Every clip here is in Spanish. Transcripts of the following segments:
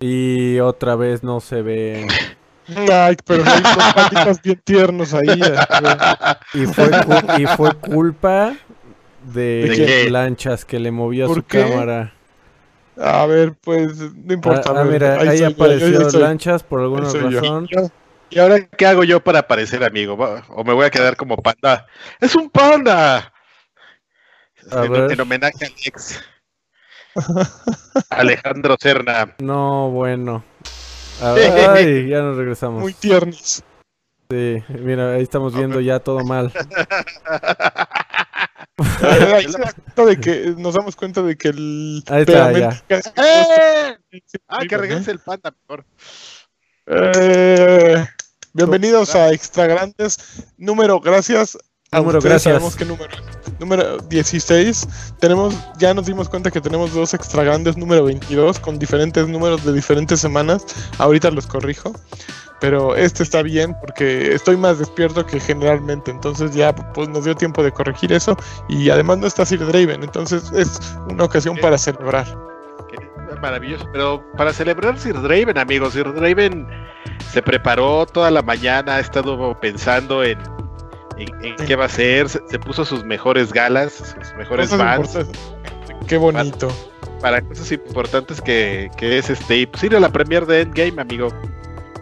Y otra vez no se ven. Ay, pero hay dos patitas bien tiernos ahí. Y fue, y fue culpa de, ¿De? Lanchas que le movía ¿Por su qué? cámara. A ver, pues no importa. Ah, a ah, mira, ahí, apareció ahí soy. Lanchas por alguna yo. razón. ¿Y ahora qué hago yo para parecer amigo? ¿O me voy a quedar como panda? ¡Es un panda! A En, ver. en homenaje al ex. Alejandro Serna. No, bueno. Ay, ya nos regresamos. Muy tiernos. Sí, mira, ahí estamos viendo ya todo mal. Ahí se da cuenta de que nos damos cuenta de que el Ahí está, casi- ¡Eh! Ah, que regrese el panda mejor. Eh, bienvenidos a Extra Grandes. Número, gracias. Número, gracias. Sabemos qué número. es. Número 16. Tenemos, ya nos dimos cuenta que tenemos dos Extra Grandes número 22 con diferentes números de diferentes semanas. Ahorita los corrijo. Pero este está bien porque estoy más despierto que generalmente. Entonces ya pues nos dio tiempo de corregir eso. Y además no está Sir Draven. Entonces es una ocasión para celebrar. Qué Maravilloso. Pero para celebrar Sir Draven, amigos, Sir Draven se preparó toda la mañana, ha estado pensando en, en, en qué va a hacer, se, se puso sus mejores galas, sus mejores importantes. Qué bonito. para cosas importantes que, que es este. Y pues ir a la premier de Endgame, amigo.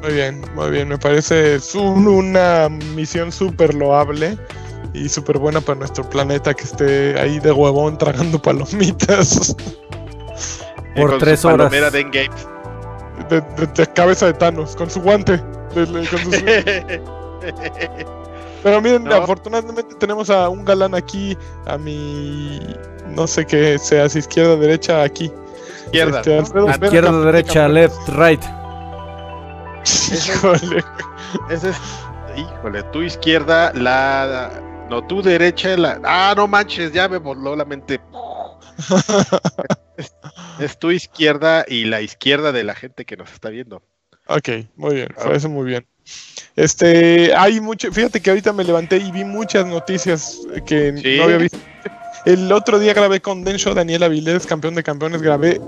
Muy bien, muy bien. Me parece una misión súper loable y súper buena para nuestro planeta que esté ahí de huevón tragando palomitas Por con tres su horas. palomera de Endgame. de, de- de cabeza de Thanos con su guante. de- de- con su- Pero miren, No. afortunadamente tenemos a un galán aquí, a mi. No sé qué sea, si izquierda derecha, aquí. Izquierda. Este, Alfredo Izquierda, derecha, left, right. Híjole. Ese es. Híjole, tu izquierda, la. No, tu derecha, la. Ah, no manches, ya me voló la mente. es, es tu izquierda y la izquierda de la gente que nos está viendo. Ok, muy bien, parece muy bien. Este, hay mucho, fíjate que ahorita me levanté y vi muchas noticias que Sí. no había visto. El otro día grabé con Densho Daniel Avilés, campeón de campeones, grabé,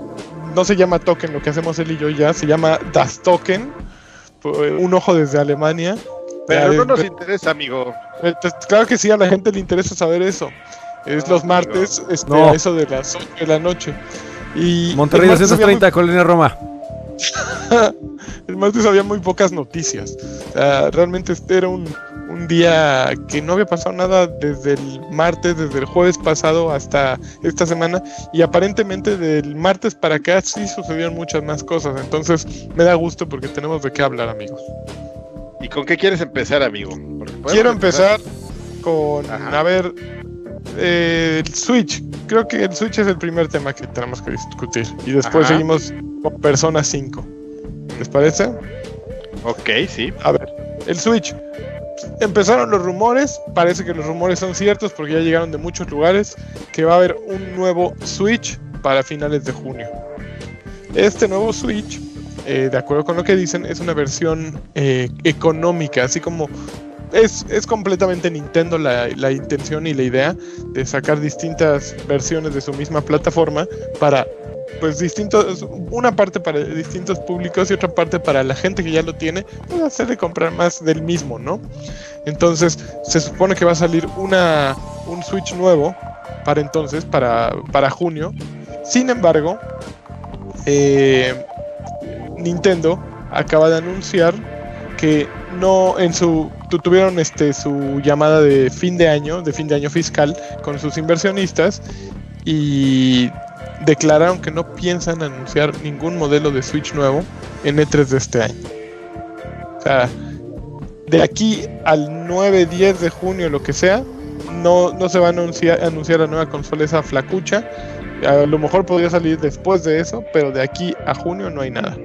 no se llama Token, lo que hacemos él y yo ya, se llama Das Token, un ojo desde Alemania. Pero no nos interesa, amigo. eh, pues, Claro que sí, a la gente le interesa saber eso. Es No, los martes, este, No. eso de las 8 de la noche. Y Monterrey el martes había muy 230, Colonia Roma. El martes había muy pocas noticias. O sea, realmente este era un, un día que no había pasado nada desde el martes, desde el jueves pasado hasta esta semana. Y aparentemente del martes para acá sí sucedieron muchas más cosas. Entonces me da gusto porque tenemos de qué hablar, amigos. ¿Y con qué quieres empezar, amigo? Quiero empezar con, Ajá. a ver, eh, el Switch. Creo que el Switch es el primer tema que tenemos que discutir. Y después Ajá. seguimos con Persona 5. ¿Les parece? Ok, sí. A ver, el Switch. Empezaron los rumores, parece que los rumores son ciertos porque ya llegaron de muchos lugares, que va a haber un nuevo Switch para finales de junio. Este nuevo Switch, eh, de acuerdo con lo que dicen, es una versión eh, económica, así como es, es completamente Nintendo la, la intención y la idea de sacar distintas versiones de su misma plataforma para pues distintos, una parte para distintos públicos y otra parte para la gente que ya lo tiene, pues hacerle comprar más del mismo, ¿no? Entonces, se supone que va a salir una, un Switch nuevo para entonces, para, para junio. Sin embargo, eh, Nintendo acaba de anunciar que no en su tu- tuvieron este su llamada de fin de año, de fin de año fiscal con sus inversionistas y declararon que no piensan anunciar ningún modelo de Switch nuevo en E3 de este año. O sea, de aquí al 9-10 de junio, lo que sea, no, no se va a anunciar, anunciar la nueva consola esa flacucha. A lo mejor podría salir después de eso, pero de aquí a junio no hay nada.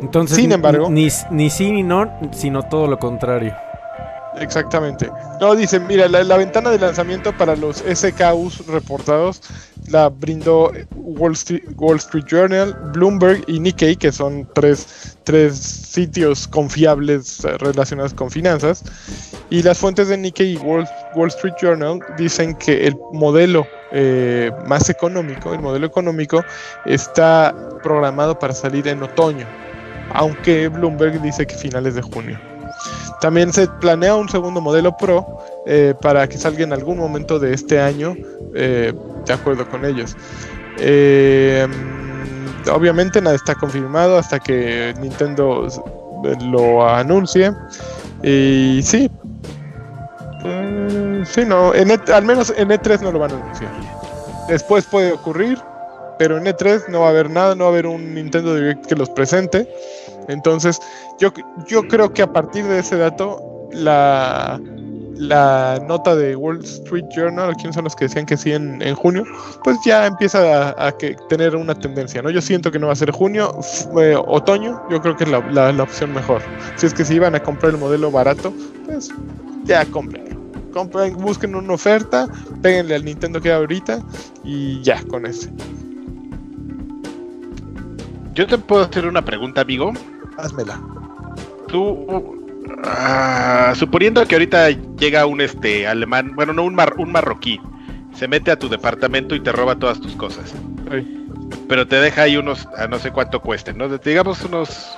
Entonces, Sin embargo- ni, ni sí ni no, sino todo lo contrario. Exactamente. No, dicen, mira, la, ventana de lanzamiento para los SKUs reportados la brindó Wall Street, Wall Street Journal, Bloomberg y Nikkei, que son tres, tres sitios confiables eh, relacionados con finanzas. Y las fuentes de Nikkei y Wall, Wall Street Journal dicen que el modelo eh, más económico, el modelo económico, está programado para salir en otoño, aunque Bloomberg dice que finales de junio. También se planea un segundo modelo Pro eh, para que salga en algún momento de este año, eh, de acuerdo con ellos. Eh, obviamente nada está confirmado hasta que Nintendo lo anuncie. Y sí, eh, sí, no, en E- al menos en E3 no lo van a anunciar. Después puede ocurrir, pero en E3 no va a haber nada, no va a haber un Nintendo Direct que los presente. Entonces, yo, yo creo que a partir de ese dato, la, la nota de Wall Street Journal, quién son los que decían que sí en, en junio, pues ya empieza a, que tener una tendencia, ¿no? Yo siento que no va a ser junio, eh, otoño, yo creo que es la, la- opción mejor. Si es que si iban a comprar el modelo barato, pues ya compren. Compren, busquen una oferta, péguenle al Nintendo que ahorita y ya con ese. Yo te puedo hacer una pregunta, amigo. Házmela. Tú, ah, suponiendo que ahorita llega un este alemán, bueno, no un, mar- un marroquí, se mete a tu departamento y te roba todas tus cosas, Ay, pero te deja ahí unos, a no sé cuánto cuesten, ¿no? Digamos unos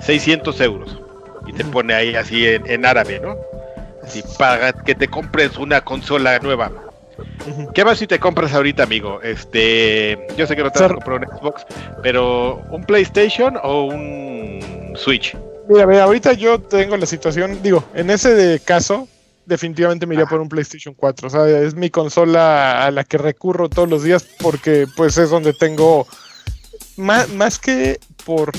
600 euros y te pone ahí así en, en árabe, ¿no? Así, para que te compres una consola nueva. ¿Qué más si te compras ahorita, amigo? Este, yo sé que no te vas a comprar un Xbox, pero un PlayStation o un Switch. Mira, ve, ahorita yo tengo la situación, digo, en ese de caso, definitivamente me iría por un PlayStation 4. O sea, es mi consola a la que recurro todos los días porque pues es donde tengo, más, más que por,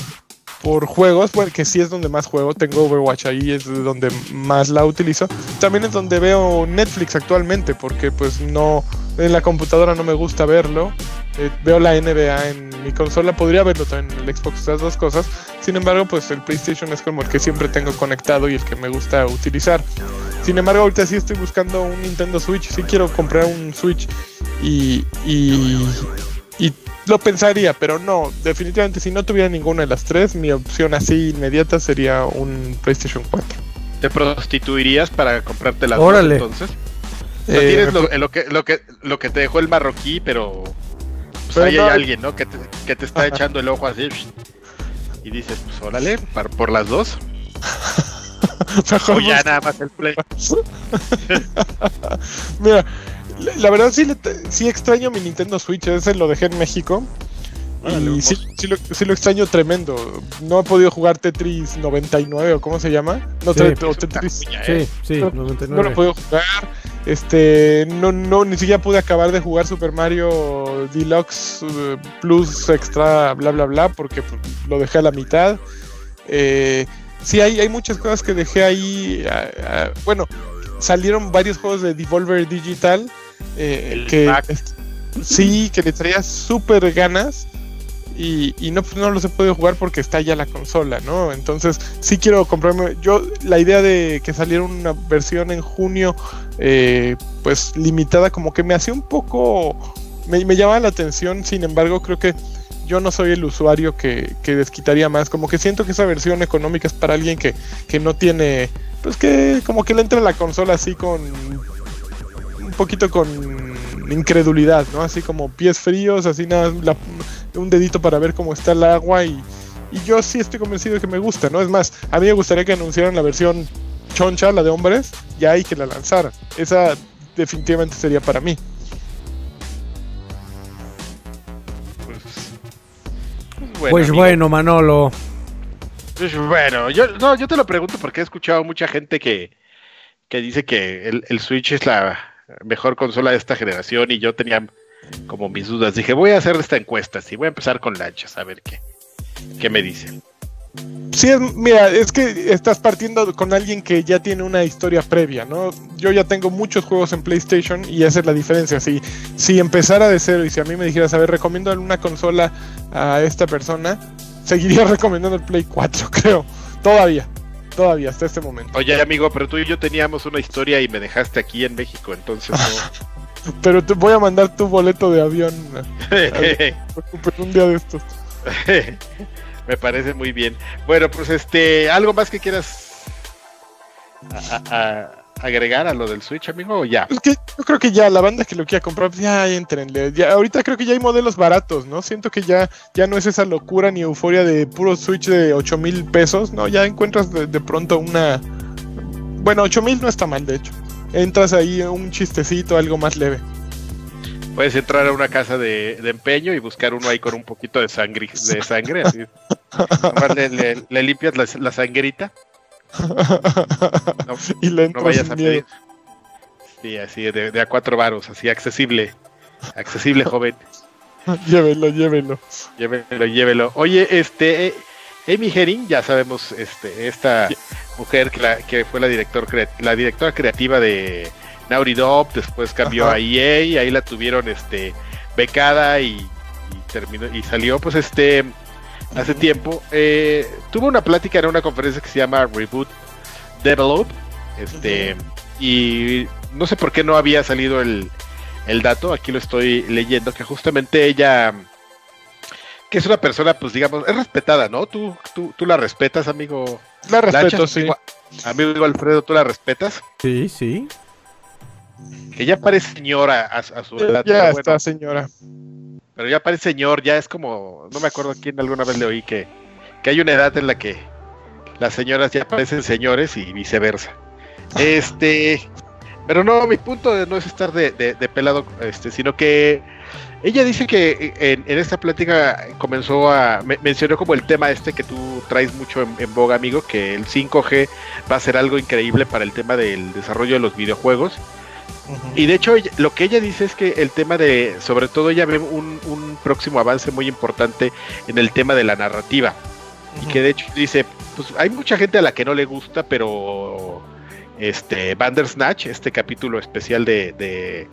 por juegos, bueno, que sí es donde más juego, tengo Overwatch ahí, es donde más la utilizo. También es donde veo Netflix actualmente porque pues no, en la computadora no me gusta verlo. Eh, veo la NBA en mi consola, podría verlo también en el Xbox, esas dos cosas. Sin embargo, pues el PlayStation es como el que siempre tengo conectado y el que me gusta utilizar. Sin embargo, ahorita sí estoy buscando un Nintendo Switch, sí quiero comprar un Switch y, y lo pensaría, pero no, definitivamente si no tuviera ninguna de las tres, mi opción así inmediata sería un PlayStation 4. ¿Te prostituirías para comprarte las dos, entonces? O sea, Eh, tienes me lo, lo que, lo, que, lo que te dejó el marroquí, pero, pues Pero ahí no- hay alguien, ¿no? Que te, que te está Ajá. echando el ojo así. Y dices, pues órale, par- por las dos. O ya nada más el play. Mira, la, la verdad sí, le sí extraño mi Nintendo Switch, ese lo dejé en México. Y sí, sí lo, sí lo extraño tremendo. No he podido jugar Tetris 99 o cómo se llama. No, Sí. o Tetris. ¿eh? Sí, sí, No, 99. No lo he podido jugar. Este, no, no, ni siquiera pude acabar de jugar Super Mario Deluxe eh, Plus Extra, bla, bla, bla, porque pues, lo dejé a la mitad. Eh, sí, hay, hay muchas cosas que dejé ahí. ah, ah, bueno, salieron varios juegos de Devolver Digital eh, El que sí, que le traía súper ganas. Y, y no, pues, no los he podido jugar porque está ya la consola, ¿no? Entonces, sí quiero comprarme. Yo, la idea de que saliera una versión en junio, eh, pues limitada, como que me hacía un poco. Me, me llamaba la atención, sin embargo, creo que yo no soy el usuario que, que desquitaría más. Como que siento que esa versión económica es para alguien que, que no tiene. Pues que como que le entra la consola así con. Poquito con incredulidad, ¿no? Así como pies fríos, así nada, la- un dedito para ver cómo está el agua y, y yo sí estoy convencido de que me gusta, ¿no? Es más, a mí me gustaría que anunciaran la versión choncha, la de hombres, ya y que la lanzaran. Esa definitivamente sería para mí. Pues, bueno, Pues amigo. bueno, Manolo. Pues bueno, yo, no, yo te lo pregunto porque he escuchado mucha gente que, que dice que el, el Switch es la mejor consola de esta generación y yo tenía como mis dudas. Dije, voy a hacer esta encuesta, sí, voy a empezar con lanchas, a ver qué, qué me dicen. Sí, es, mira, es que estás partiendo con alguien que ya tiene una historia previa, ¿no? Yo ya tengo muchos juegos en PlayStation y esa es la diferencia. Si, si empezara de cero y si a mí me dijeras, a ver, recomiendo una consola a esta persona, seguiría recomendando el Play 4, creo. Todavía, todavía, hasta este momento. Oye, amigo, pero tú y yo teníamos una historia y me dejaste aquí en México, entonces no. Pero te voy a mandar tu boleto de avión eh, un día de estos. Me parece muy bien. Bueno, pues este, algo más que quieras a- a- a- agregar a lo del Switch, amigo? O ya. Es que yo creo que ya la banda que lo quiera comprar, pues ya entrenle. Ya, ahorita creo que ya hay modelos baratos, ¿no? Siento que ya, ya no es esa locura ni euforia de puro Switch de 8 mil pesos, ¿no? Ya encuentras de, de pronto una. Bueno, 8 mil no está mal, de hecho. Entras ahí un chistecito, algo más leve. Puedes entrar a una casa de, de empeño y buscar uno ahí con un poquito de sangre, de sangre así. Le- le limpias la, la sangrita. No, y le no vayas a miedo. pedir. Sí, así de, de a cuatro varos, así accesible. Accesible, joven. Llévelo, llévelo. Llévelo, llévelo. Oye, este, eh, Amy Herring, ya sabemos, este, esta mujer que, la, que fue la, director, crea- la directora creativa de Naughty Dog, después cambió Ajá. a EA ahí la tuvieron, este, becada y, y terminó y salió, pues, este, hace tiempo. Eh, tuvo una plática en una conferencia que se llama Reboot Develop, este, y no sé por qué no había salido el, el dato, aquí lo estoy leyendo, que justamente ella que es una persona, pues digamos, es respetada, ¿no? Tú, tú, tú la respetas, amigo. La respeto, sí. amigo- Amigo Alfredo, tú la respetas. Sí, sí. Que ya parece señora a, a su edad. Ya bueno, está, señora. Pero ya parece señor, ya es como, no me acuerdo quién alguna vez le oí que, que hay una edad en la que las señoras ya parecen señores y viceversa. Este, pero no, mi punto no es estar de, de- de pelado, este, sino que ella dice que en, en esta plática comenzó a me- mencionó como el tema este que tú traes mucho en, en boga, amigo, que el 5G va a ser algo increíble para el tema del desarrollo de los videojuegos. Y de hecho, lo que ella dice es que el tema de, sobre todo ella ve un, un próximo avance muy importante en el tema de la narrativa. Y que de hecho dice, pues hay mucha gente a la que no le gusta, pero este Bandersnatch, este capítulo especial de, de,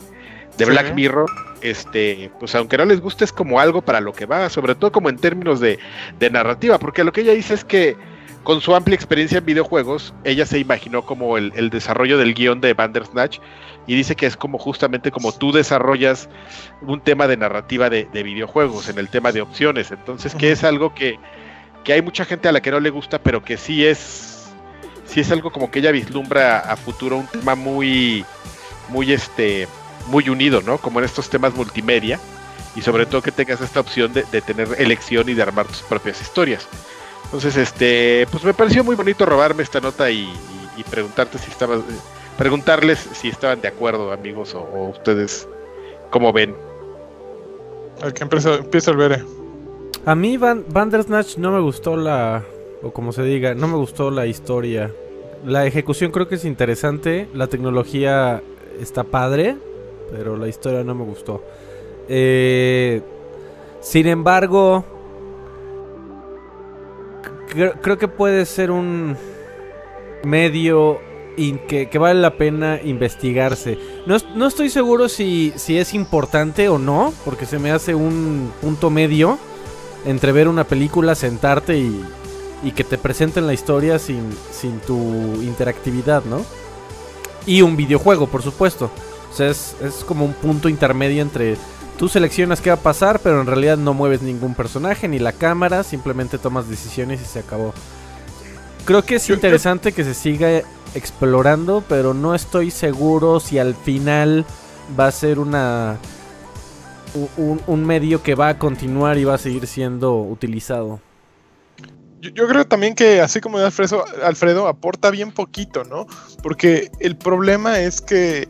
de Sí. Black Mirror, este, pues aunque no les guste es como algo para lo que va, sobre todo como en términos de, de narrativa, porque lo que ella dice es que con su amplia experiencia en videojuegos, ella se imaginó como el, el desarrollo del guion de Bandersnatch y dice que es como justamente como tú desarrollas un tema de narrativa de, de videojuegos en el tema de opciones. Entonces, que es algo que, que hay mucha gente a la que no le gusta, pero que sí es, sí es algo como que ella vislumbra a futuro un tema muy, muy este, muy unido, ¿no? Como en estos temas multimedia y sobre todo que tengas esta opción de, de tener elección y de armar tus propias historias. Entonces, este, pues me pareció muy bonito robarme esta nota y, y- y preguntarte si estabas, eh, preguntarles si estaban de acuerdo, amigos, o, o ustedes cómo ven. El que empieza, empieza el ver. A mí Van Bandersnatch no me gustó la, o como se diga, no me gustó la historia. La ejecución creo que es interesante, la tecnología está padre, pero la historia no me gustó. Eh, sin embargo, cre- creo que puede ser un medio que, vale la pena investigarse. No, no estoy seguro si, si es importante o no, porque se me hace un punto medio entre ver una película, sentarte y, y que te presenten la historia sin, sin tu interactividad, ¿no? Y un videojuego, por supuesto. O sea, es, es como un punto intermedio entre tú seleccionas qué va a pasar, pero en realidad no mueves ningún personaje ni la cámara, simplemente tomas decisiones y se acabó. Creo que es interesante que se siga explorando, pero no estoy seguro si al final va a ser una un, un medio que va a continuar y va a seguir siendo utilizado. Yo, yo creo también que, así como de Alfredo, Alfredo, aporta bien poquito, ¿no? Porque el problema es que,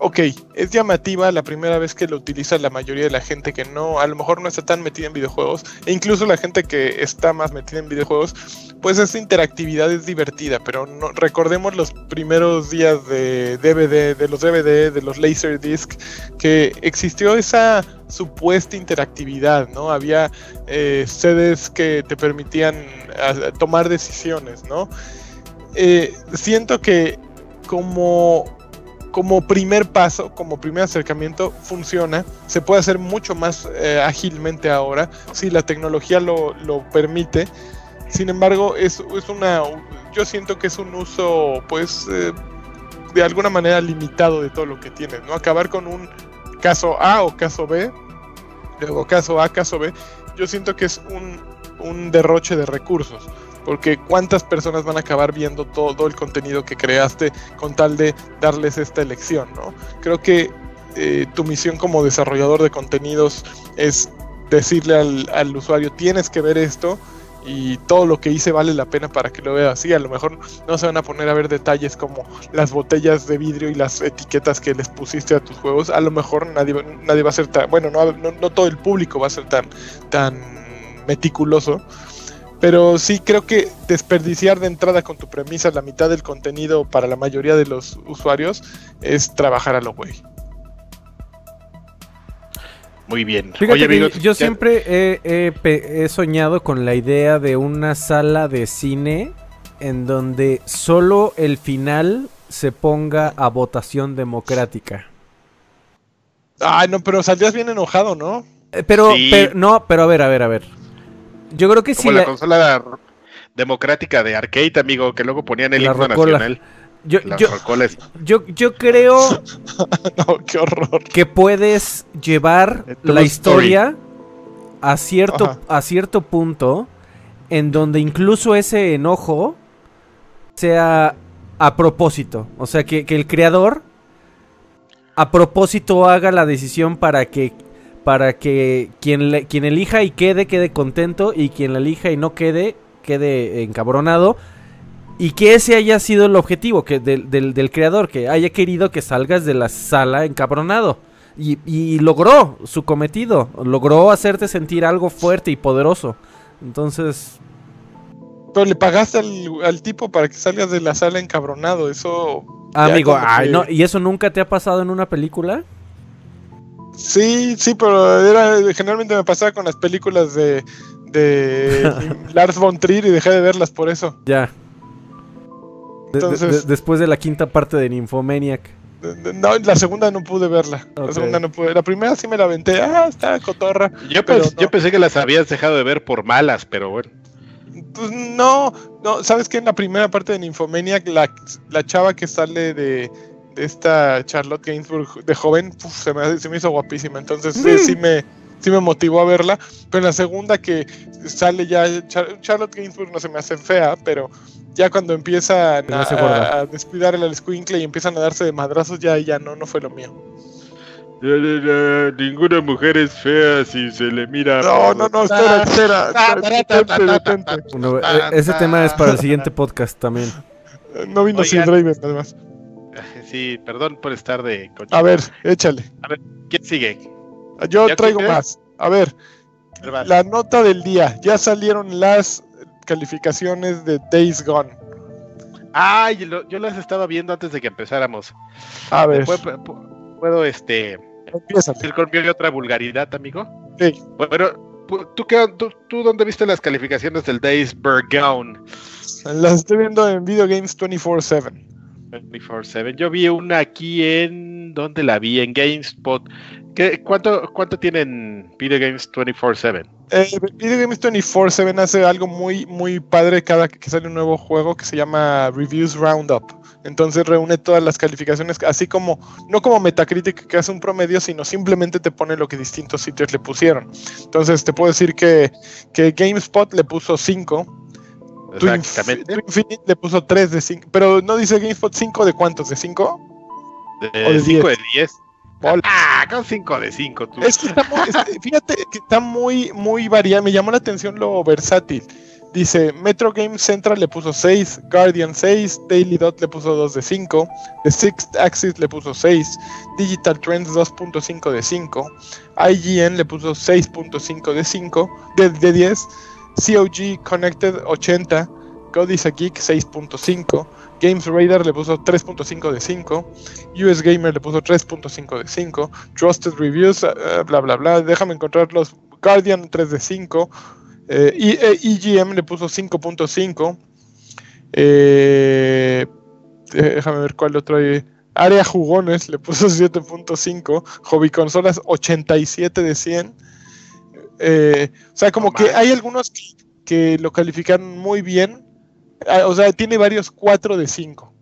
ok, es llamativa la primera vez que lo utiliza la mayoría de la gente que no, a lo mejor no está tan metida en videojuegos, e incluso la gente que está más metida en videojuegos, pues esa interactividad es divertida, pero recordemos los primeros días de DVD, de los DVD, de los Laserdisc, que existió esa supuesta interactividad, ¿no? Había eh, sedes que te permitían tomar decisiones, ¿no? Eh, siento que como, como primer paso, como primer acercamiento, funciona. Se puede hacer mucho más eh, ágilmente ahora, si la tecnología lo, lo permite. Sin embargo, es, es una. Yo siento que es un uso, pues, eh, de alguna manera limitado de todo lo que tienes, ¿no? Acabar con un caso A o caso B, luego caso A, caso B, yo siento que es un, un derroche de recursos. Porque cuántas personas van a acabar viendo todo el contenido que creaste con tal de darles esta elección, ¿no? Creo que eh, tu misión como desarrollador de contenidos es decirle al, usuario, tienes que ver esto y todo lo que hice vale la pena para que lo vea así. A lo mejor no se van a poner a ver detalles como las botellas de vidrio y las etiquetas que les pusiste a tus juegos. A lo mejor nadie, nadie va a ser tan, bueno, no, no, todo el público va a ser tan, tan meticuloso. Pero sí creo que desperdiciar de entrada con tu premisa la mitad del contenido para la mayoría de los usuarios es trabajar a lo güey. Muy bien. yo siempre he, soñado con la idea de una sala de cine en donde solo el final se ponga a votación democrática. Ay, no, pero saldrías bien enojado, ¿no? Eh, pero, no, pero a ver, a ver, a ver. Yo creo que sí. la, consola democrática de arcade, amigo, que luego ponían el himno nacional. Yo, yo, yo, creo que puedes llevar la historia a cierto, a cierto punto en donde incluso ese enojo sea a propósito. O sea, que, el creador a propósito haga la decisión para que para que quien, quien elija y quede, quede contento y quien la elija y no quede, quede encabronado y que ese haya sido el objetivo que del, creador, que haya querido que salgas de la sala encabronado. Y, logró su cometido, logró hacerte sentir algo fuerte y poderoso. Entonces... Pero le pagaste al, tipo para que salgas de la sala encabronado, eso... Amigo, no, ¿y eso nunca te ha pasado en una película? Sí, sí, pero era, generalmente me pasaba con las películas de, de Lars von Trier y dejé de verlas por eso. Ya después de la quinta parte de Nymphomaniac. No, la segunda no pude verla. La segunda no pude. La primera sí me la aventé. Ah, está cotorra. Yo, yo pensé que las habías dejado de ver por malas, pero bueno. Pues no, no, ¿sabes qué? En la primera parte de Nymphomaniac, la, la chava que sale de, esta Charlotte Gainsbourg de joven, se, me, se me hizo guapísima. Entonces sí, sí me, sí me motivó a verla. Pero en la segunda que sale ya, Charlotte Gainsbourg no se me hace fea, pero ya cuando empiezan a, descuidar el squinkle y empiezan a darse de madrazos, ya, ya no, no fue lo mío. ninguna mujer es fea si se le mira. No, no, no, espera, espera. ese tema es para el siguiente podcast también. No vino sin Raven, además. Sí, perdón por estar de. A ver, échale. A ver, ¿quién sigue? Yo traigo más. A ver, la nota del día. Ya salieron las calificaciones de Days Gone. Ah, yo, las estaba viendo antes de que empezáramos. A ver. ¿Puedo, este. decir conmigo otra vulgaridad, amigo? Sí. Bueno, ¿tú, qué, tú, dónde viste las calificaciones del Days Gone? Las estoy viendo en Video Games 24-7. 24-7. Yo vi una aquí en. ¿Dónde la vi? En GameSpot. ¿Qué, cuánto, ¿Cuánto tienen Video Games 24-7? Eh, Video Games 24-7 hace algo muy, muy padre cada que sale un nuevo juego que se llama Reviews Roundup. Entonces reúne todas las calificaciones, así como, no como Metacritic que hace un promedio, sino simplemente te pone lo que distintos sitios le pusieron. Entonces te puedo decir que, que GameSpot le puso 5, Exactamente. Infinite le puso 3 de 5. Pero no dice GameSpot 5 de cuántos, ¿de 5? De 5 de 10. Ah, con 5 de 5. Es que está muy, fíjate que está muy, muy variado. Me llamó la atención lo versátil. Dice, Metro Game Central le puso 6, Guardian 6, Daily Dot le puso 2 de 5, The Sixth Axis le puso 6, Digital Trends 2.5 de 5, IGN le puso 6.5 de 5, de, de 10, COG Connected 80, Codice Geek 6.5, Games Radar le puso 3.5 de 5, US Gamer le puso 3.5 de 5, Trusted Reviews, eh, bla bla bla, déjame encontrar los Guardian 3 de 5, eh, EGM le puso 5.5, eh, déjame ver cuál otro hay. Área Jugones le puso 7.5, Hobby Consolas 87 de 100. Eh, o sea, como que hay algunos que, lo califican muy bien. Ah, o sea, tiene varios 4 de 5.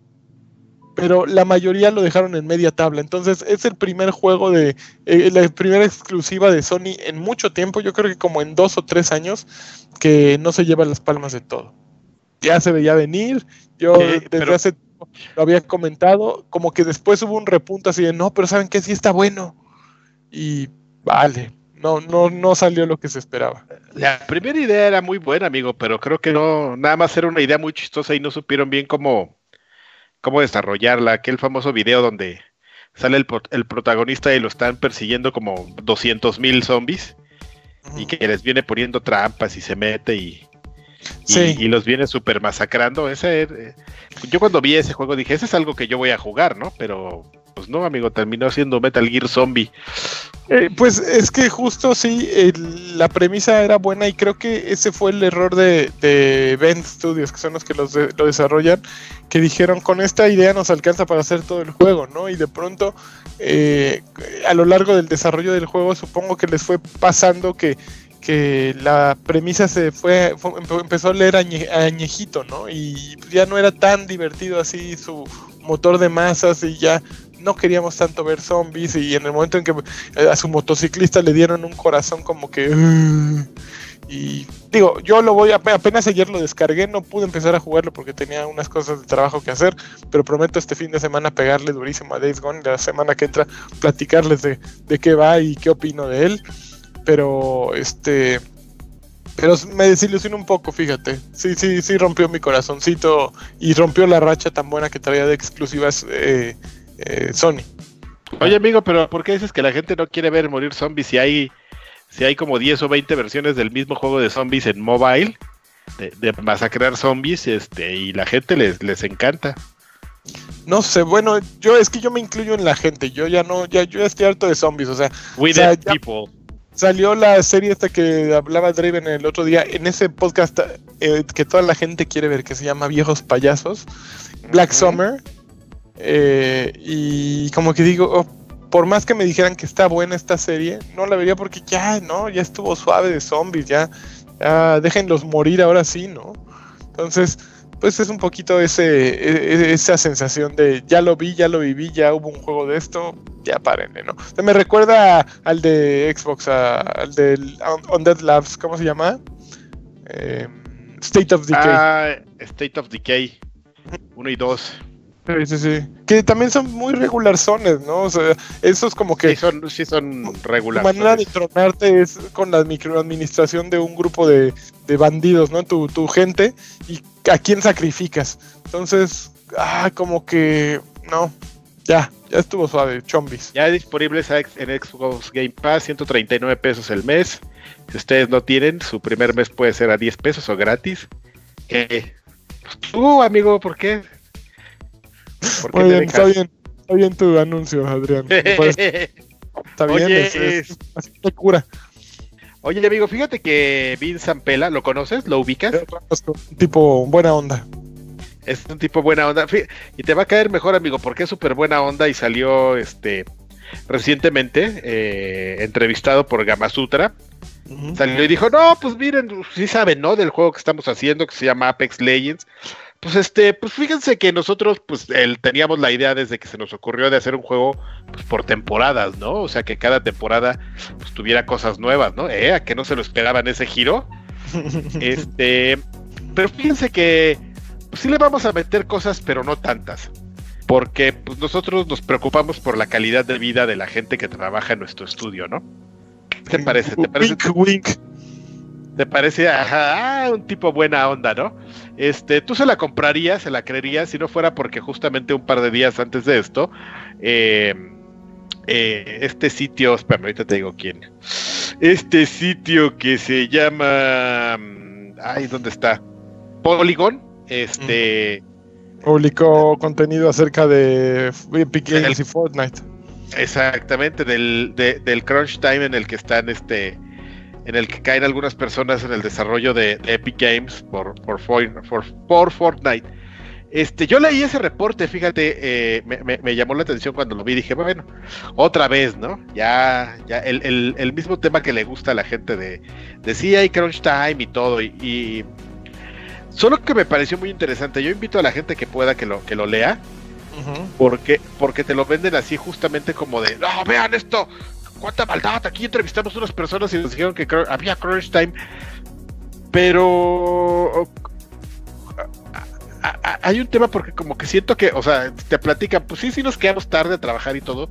Pero la mayoría lo dejaron en media tabla. Entonces es el primer juego de... Eh, la primera exclusiva de Sony en mucho tiempo. Yo creo que como en dos o tres años. Que no se lleva las palmas de todo. ya se veía venir. Yo desde pero- hace tiempo lo había comentado, como que después hubo un repunto así de no, pero saben que sí está bueno. Y vale, no, no, no salió lo que se esperaba. La primera idea era muy buena, amigo, pero creo que no, nada más era una idea muy chistosa y no supieron bien cómo, cómo desarrollarla. Aquel famoso video donde sale el, el protagonista y lo están persiguiendo como 200 mil zombies y que les viene poniendo trampas y se mete y, y, Sí. y los viene super masacrando. Ese, eh, yo cuando vi ese juego dije, ese es algo que yo voy a jugar, ¿no? Pero pues no, amigo, terminó siendo Metal Gear Zombie. Eh, pues es que justo sí, el- la premisa era buena y creo que ese fue el error de, de Bend Studios, que son los que los de- lo desarrollan, que dijeron con esta idea nos alcanza para hacer todo el juego, ¿no? Y de pronto eh, a lo largo del desarrollo del juego supongo que les fue pasando que, que la premisa se fue, fue- empe- empezó a leer añe- añejito, ¿no? Y ya no era tan divertido así su motor de masas y ya no queríamos tanto ver zombies y en el momento en que eh, a su motociclista le dieron un corazón como que y digo yo lo voy a apenas ayer lo descargué no pude empezar a jugarlo porque tenía unas cosas de trabajo que hacer pero prometo este fin de semana pegarle durísimo a Days Gone la semana que entra platicarles de, de qué va y qué opino de él pero este pero me desilusionó un poco, fíjate. Sí, sí, sí rompió mi corazoncito y rompió la racha tan buena que traía de exclusivas eh, eh, Sony. Oye, amigo, pero ¿por qué dices que la gente no quiere ver morir zombies si hay, si hay como 10 o 20 versiones del mismo juego de zombies en mobile? De, de masacrar zombies, este, y la gente les, les encanta. No sé, bueno, yo es que yo me incluyo en la gente. Yo ya no, ya yo ya estoy harto de zombies. O sea, We O sea, people. salió la serie esta que hablaba Draven el otro día en ese podcast eh, que toda la gente quiere ver, que se llama Viejos Payasos, Black. Summer. Eh, y como que digo, oh, por más que me dijeran que está buena esta serie, no la vería porque ya, no, ya estuvo suave de zombies, ya, ya déjenlos morir ahora sí, ¿no? Entonces, pues es un poquito ese, e- e- esa sensación de ya lo vi, ya lo viví, ya hubo un juego de esto, ya párenle, ¿no? Me recuerda al de Xbox, a- al Un- Undead Labs, ¿cómo se llama? Eh, State of Decay. Ah, State of Decay 1 y 2. Sí, sí, sí. Que también son muy regularzones, ¿no? O sea, esos como que Sí son, sí son tu regulares. manera de tronarte es con la microadministración de un grupo de, de bandidos, ¿no? Tu, tu gente y a quién sacrificas. Entonces, ah, como que no, ya, ya estuvo suave, chombis. Ya disponibles en Xbox Game Pass, 139 pesos el mes. Si ustedes no tienen, su primer mes puede ser a 10 pesos o gratis. Eh, pues tú, amigo, ¿por qué? ¿Por qué Muy te bien, está bien, está bien tu anuncio, Adrián. Está bien, Oye, es, es- así te cura. Oye, amigo, fíjate que Vin Zampella, ¿lo conoces? ¿Lo ubicas? Tipo, buena onda. Es un tipo buena onda. Y te va a caer mejor, amigo, porque es súper buena onda y salió este recientemente eh, entrevistado por Gamasutra. Salió y dijo, no, pues miren, sí saben, ¿no? Del juego que estamos haciendo, que se llama Apex Legends. Pues este, pues fíjense que nosotros, pues, el, teníamos la idea desde que se nos ocurrió de hacer un juego, pues, por temporadas, ¿no? O sea, que cada temporada, pues, tuviera cosas nuevas, ¿no? ¿Eh? A que no se lo esperaban ese giro. Este, pero fíjense que pues, sí le vamos a meter cosas, pero no tantas. Porque pues, nosotros nos preocupamos por la calidad de vida de la gente que trabaja en nuestro estudio, ¿no? ¿Qué te parece? ¿Te parece, Wink, wink. te parece ajá, ah, un tipo buena onda, ¿no? Este, tú se la comprarías, se la creerías, si no fuera porque justamente un par de días antes de esto, eh, eh, este sitio, espérame, ahorita te digo quién. Este sitio que se llama. mm, Ay, ¿dónde está? Polygon. Este. Publicó contenido acerca de Epic El- Games y Fortnite. Exactamente, del, de- del crunch time en el que están este. En el que caen algunas personas en el desarrollo de, de Epic Games por, por, For- por, por Fortnite. Este, yo leí ese reporte, fíjate, eh, me, me- me llamó la atención cuando lo vi, dije, bueno, otra vez, ¿no? Ya, ya, el, el- el mismo tema que le gusta a la gente de, de hay crunch time y todo, y, y solo que me pareció muy interesante, yo invito a la gente que pueda que lo, que lo lea, porque, porque te lo venden así justamente como de, no, vean esto, cuánta maldad, aquí entrevistamos unas personas y nos dijeron que había crunch time, pero hay un tema porque como que siento que, o sea, te platican, pues sí, sí nos quedamos tarde a trabajar y todo,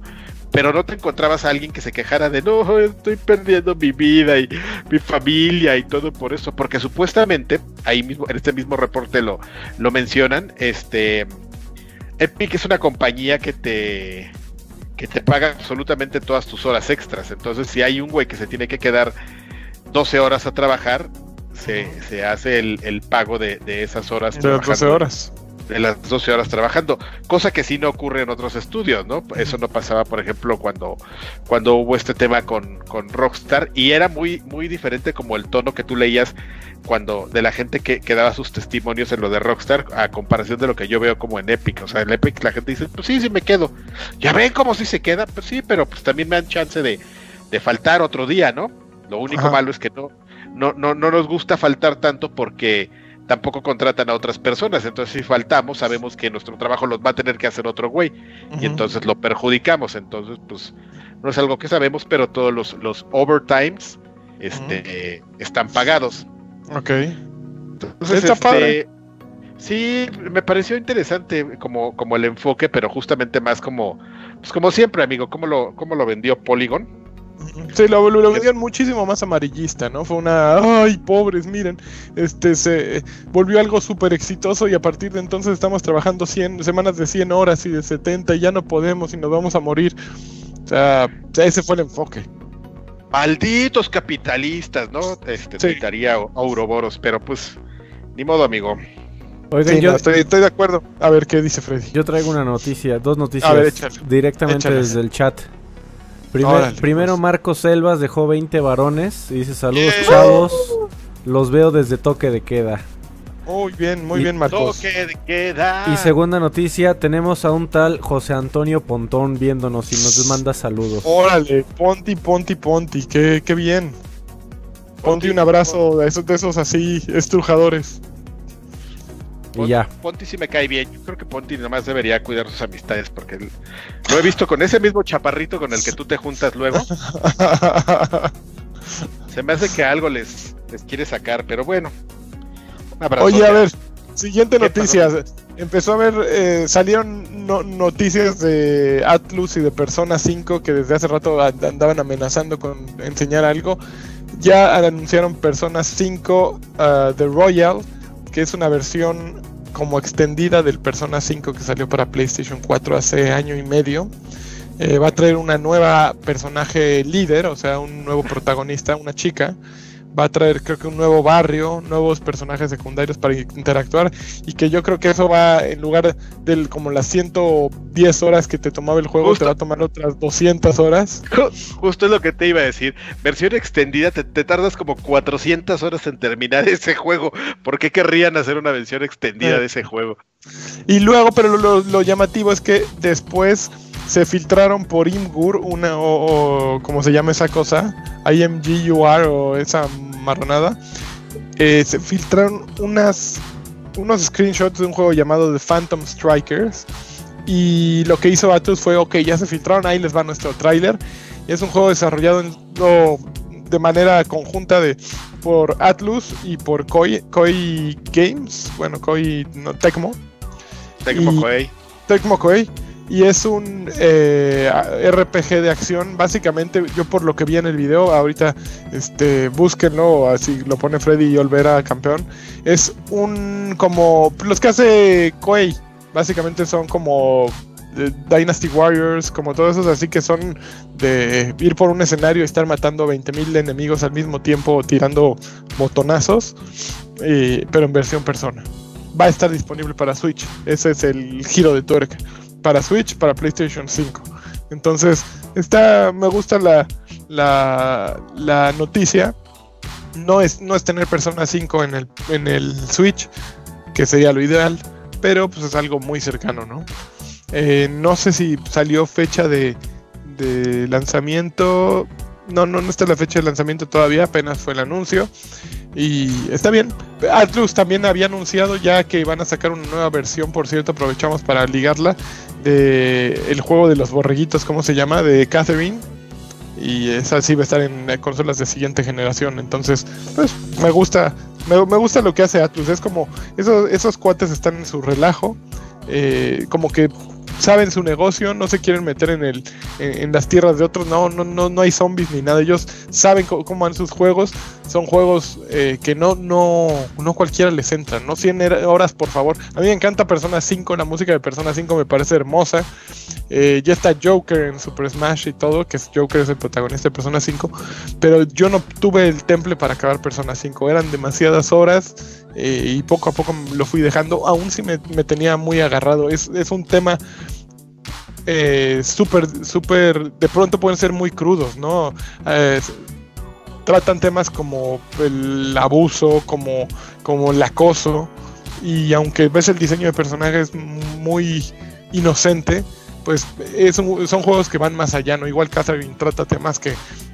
pero no te encontrabas a alguien que se quejara de no, estoy perdiendo mi vida y mi familia y todo por eso, porque supuestamente, ahí mismo, en este mismo reporte lo, lo mencionan, este Epic es una compañía que te que te paga absolutamente todas tus horas extras. Entonces, si hay un güey que se tiene que quedar 12 horas a trabajar, se, se hace el, el pago de, de, esas horas. De las 12 horas de las 12 horas trabajando, cosa que sí no ocurre en otros estudios, ¿no? Eso no pasaba, por ejemplo, cuando, cuando hubo este tema con, con Rockstar y era muy, muy diferente como el tono que tú leías cuando de la gente que, que, daba sus testimonios en lo de Rockstar a comparación de lo que yo veo como en Epic. O sea, en Epic la gente dice, pues sí, sí me quedo. Ya ven cómo sí se queda, pues sí, pero pues también me dan chance de, de faltar otro día, ¿no? Lo único Ajá. malo es que no, no, no, no nos gusta faltar tanto porque tampoco contratan a otras personas. Entonces, si faltamos, sabemos que nuestro trabajo los va a tener que hacer otro güey. Uh -huh. Y entonces lo perjudicamos. Entonces, pues, no es algo que sabemos, pero todos los, los overtimes este, uh -huh. están pagados. Ok. Entonces, Está este, padre. Sí, me pareció interesante como, como el enfoque, pero justamente más como, pues como siempre, amigo, como lo, como lo vendió Polygon. Sí, lo, lo, lo vendían muchísimo más amarillista, ¿no? Fue una, ay, pobres, miren, este se volvió algo súper exitoso y a partir de entonces estamos trabajando 100 semanas de 100 horas y de 70 y ya no podemos y nos vamos a morir. O sea, ese fue el enfoque. Malditos capitalistas, ¿no? Este, sí. Ouroboros, pero pues, ni modo, amigo. Oigan, sí, yo no, estoy, estoy, de acuerdo. A ver, ¿qué dice Freddy? Yo traigo una noticia, dos noticias ver, directamente échale. desde el chat. Primer, Órale, primero pues. Marcos Selvas dejó 20 varones y dice saludos yeah. chavos, los veo desde toque de queda. Muy bien, muy y, bien Marcos. Toque de queda. Y segunda noticia, tenemos a un tal José Antonio Pontón viéndonos y nos manda saludos. Órale, Ponti, Ponti, Ponti, qué, qué bien. Ponti, un abrazo de esos, de esos así estrujadores. Y ya. Ponti sí me cae bien. Yo creo que Ponti nomás debería cuidar sus amistades porque lo he visto con ese mismo chaparrito con el que tú te juntas luego. Se me hace que algo les, les quiere sacar, pero bueno. Oye, a ver, siguiente noticia. Empezó a ver, eh, salieron no, noticias de Atlus y de Persona 5 que desde hace rato andaban amenazando con enseñar algo. Ya anunciaron Persona 5 uh, The Royal que es una versión como extendida del Persona 5 que salió para PlayStation 4 hace año y medio. Eh, va a traer una nueva personaje líder, o sea, un nuevo protagonista, una chica. Va a traer, creo que, un nuevo barrio, nuevos personajes secundarios para interactuar. Y que yo creo que eso va, en lugar de como las 110 horas que te tomaba el juego, Justo. te va a tomar otras 200 horas. Justo es lo que te iba a decir. Versión extendida, te, te tardas como 400 horas en terminar ese juego. ¿Por qué querrían hacer una versión extendida de ese juego? Y luego, pero lo, lo llamativo es que después se filtraron por Imgur, una, o, o como se llama esa cosa, IMGUR o esa marronada, eh, se filtraron unas, unos screenshots de un juego llamado The Phantom Strikers. Y lo que hizo Atlus fue, ok, ya se filtraron, ahí les va nuestro tráiler. Es un juego desarrollado en, de manera conjunta de, por Atlus y por Koi, Koi Games, bueno, Koi, no, Tecmo. Tecmo Koei. Tecmo Koei y es un eh, RPG de acción. Básicamente, yo por lo que vi en el video, ahorita este, búsquenlo, así lo pone Freddy y Olvera campeón. Es un como los que hace Koei. Básicamente son como eh, Dynasty Warriors, como todos esos, así que son de ir por un escenario y estar matando 20.000 enemigos al mismo tiempo, tirando botonazos, eh, pero en versión persona. Va a estar disponible para Switch. Ese es el giro de tuerca para Switch, para PlayStation 5. Entonces, está, me gusta la, la, noticia. No es, no es tener Persona 5 en el, en el Switch, que sería lo ideal, pero pues es algo muy cercano, ¿no? Eh, no sé si salió fecha de, de lanzamiento. No, no, no está la fecha de lanzamiento todavía, apenas fue el anuncio. Y está bien. Atlus también había anunciado ya que van a sacar una nueva versión, por cierto, aprovechamos para ligarla, de el juego de los borreguitos, ¿cómo se llama? De Catherine. Y esa sí va a estar en consolas de siguiente generación. Entonces, pues me gusta Me, me gusta lo que hace Atlus, es como esos, esos cuates están en su relajo, eh, como que saben su negocio, no se quieren meter en el en, las tierras de otros, no, no, no, no hay zombies ni nada, ellos saben cómo, cómo van sus juegos, son juegos eh, que no, no, no cualquiera les entra, no 100 horas por favor. A mí me encanta Persona 5, la música de Persona 5 me parece hermosa. Eh, ya está Joker en Super Smash y todo, que Joker es el protagonista de Persona 5, pero yo no tuve el temple para acabar Persona 5, eran demasiadas horas eh, y poco a poco lo fui dejando, aún si me, me tenía muy agarrado. Es, es un tema eh, súper, de pronto pueden ser muy crudos, ¿no? Tratan temas como el abuso, como, como el acoso, y aunque ves el diseño de personajes muy inocente, pues es son juegos que van más allá, ¿no? Igual Catherine trata temas que,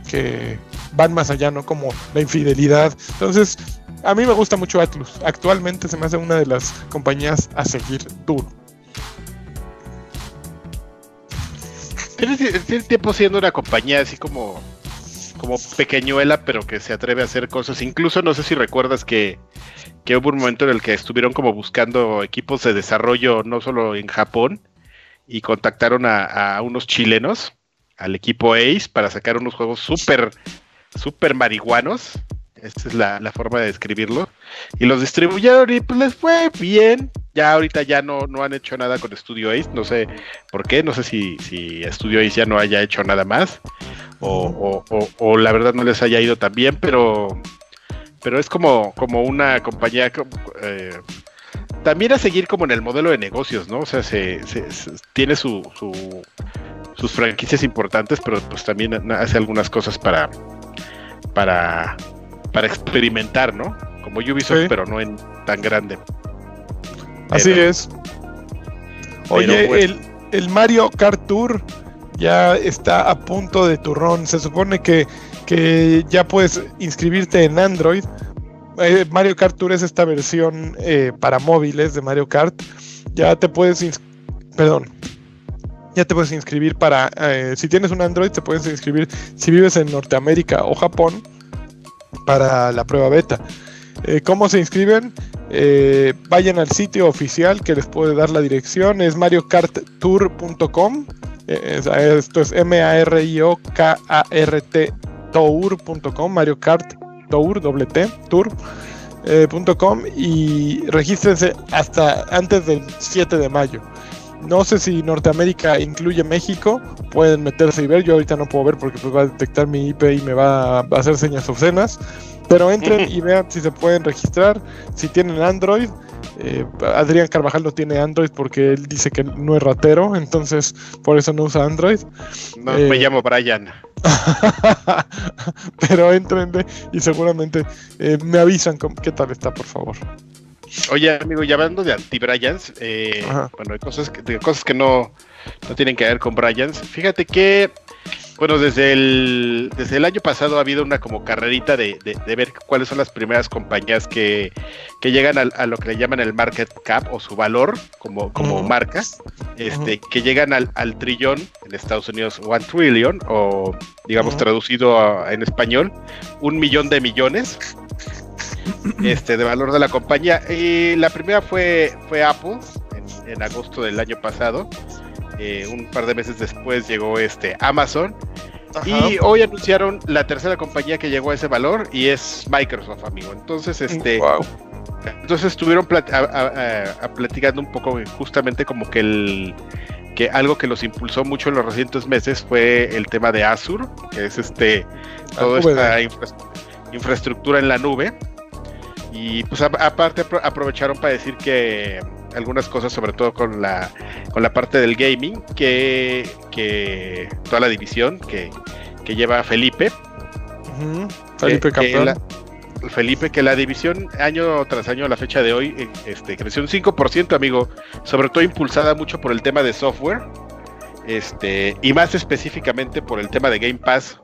que van más allá, ¿no? Como la infidelidad. Entonces, a mí me gusta mucho Atlus. Actualmente se me hace una de las compañías a seguir duro. Tiene, tiene tiempo siendo una compañía así como, como pequeñuela, pero que se atreve a hacer cosas. Incluso no sé si recuerdas que, hubo un momento en el que estuvieron como buscando equipos de desarrollo no solo en Japón y contactaron a, unos chilenos, al equipo Ace, para sacar unos juegos súper, súper marihuanos. Esta es la, la forma de describirlo. Y los distribuyeron y pues les fue bien. Ya ahorita ya no, no han hecho nada con Studio Ace. No sé por qué. No sé si, si Studio Ace ya no haya hecho nada más. O, o- o- o la verdad no les haya ido tan bien. Pero, pero es como, como una compañía co- eh, también a seguir como en el modelo de negocios, ¿no? O sea, se, se- se- tiene su, su- sus franquicias importantes, pero pues también hace algunas cosas para, para, para experimentar, ¿no? Como Ubisoft, Sí. pero no en tan grande. Así es. Oye, bueno. el, el Mario Kart Tour ya está a punto de turrón. Se supone que, que ya puedes inscribirte en Android. Eh, Mario Kart Tour es esta versión eh, para móviles de Mario Kart. Ya te puedes perdón. Ya te puedes inscribir para eh, si tienes un Android te puedes inscribir si vives en Norteamérica o Japón para la prueba beta. ¿Cómo se inscriben? Eh, vayan al sitio oficial que les puede dar la dirección, es mariokarttour.com. Eh, es- esto es M-A-R-I-O-K-A-R-T tour.com, Mario Kart Tour, doble T, tour. eh, com, y regístrense hasta antes del 7 de mayo. No sé si Norteamérica incluye México, pueden meterse y ver. Yo ahorita no puedo ver porque pues va a detectar mi IP y me va a hacer señas obscenas. Pero entren y vean si se pueden registrar. Si tienen Android, eh, Adrián Carvajal no tiene Android porque él dice que no es ratero, entonces por eso no usa Android. No, Eh, me llamo Brian. Pero entrenle y seguramente eh, me avisan cómo- qué tal está, por favor. Oye, amigo, ya hablando de anti-Bryans, eh, bueno, de cosas, que- de cosas que no, no tienen que ver con Bryans. Fíjate que, bueno, desde el, desde el año pasado ha habido una como carrerita de, de- de ver cuáles son las primeras compañías que, que llegan al- a, lo que le llaman el market cap o su valor como, como Ujú. marca, este, que llegan al, al trillón, en Estados Unidos, one trillion, o digamos traducido a- en español, un millón de millones este, de valor de la compañía. Y la primera fue, fue Apple en, en agosto del año pasado. Eh, un par de meses después llegó este Amazon. Y hoy anunciaron la tercera compañía que llegó a ese valor y es Microsoft, amigo. Entonces, este, Wow. entonces estuvieron plat- a- a- a- a platicando un poco justamente como que el que algo que los impulsó mucho en los recientes meses fue el tema de Azure, que es este toda nube esta infra- infraestructura en la nube. Y pues aparte apro- aprovecharon para decir que algunas cosas, sobre todo con la con la parte del gaming, que, que toda la división que, que lleva Felipe. Felipe que- que Campeón. la- Felipe, que la división año tras año a la fecha de hoy eh, este, creció un 5%, amigo, sobre todo impulsada mucho por el tema de software, este, y más específicamente por el tema de Game Pass,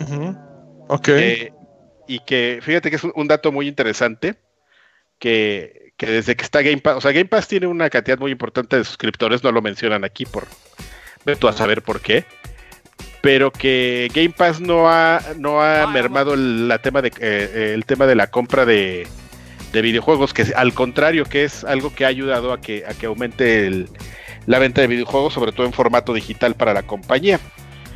Ujú. Ok. eh, y que fíjate que es un, un dato muy interesante, que, que desde que está Game Pass, o sea, Game Pass tiene una cantidad muy importante de suscriptores, no lo mencionan aquí por, tú a saber por qué, pero que Game Pass no ha, no ha mermado el, la tema de, eh, eh, el tema de la compra de, de videojuegos, que al contrario, que es algo que ha ayudado a que, a que aumente el, la venta de videojuegos, sobre todo en formato digital para la compañía.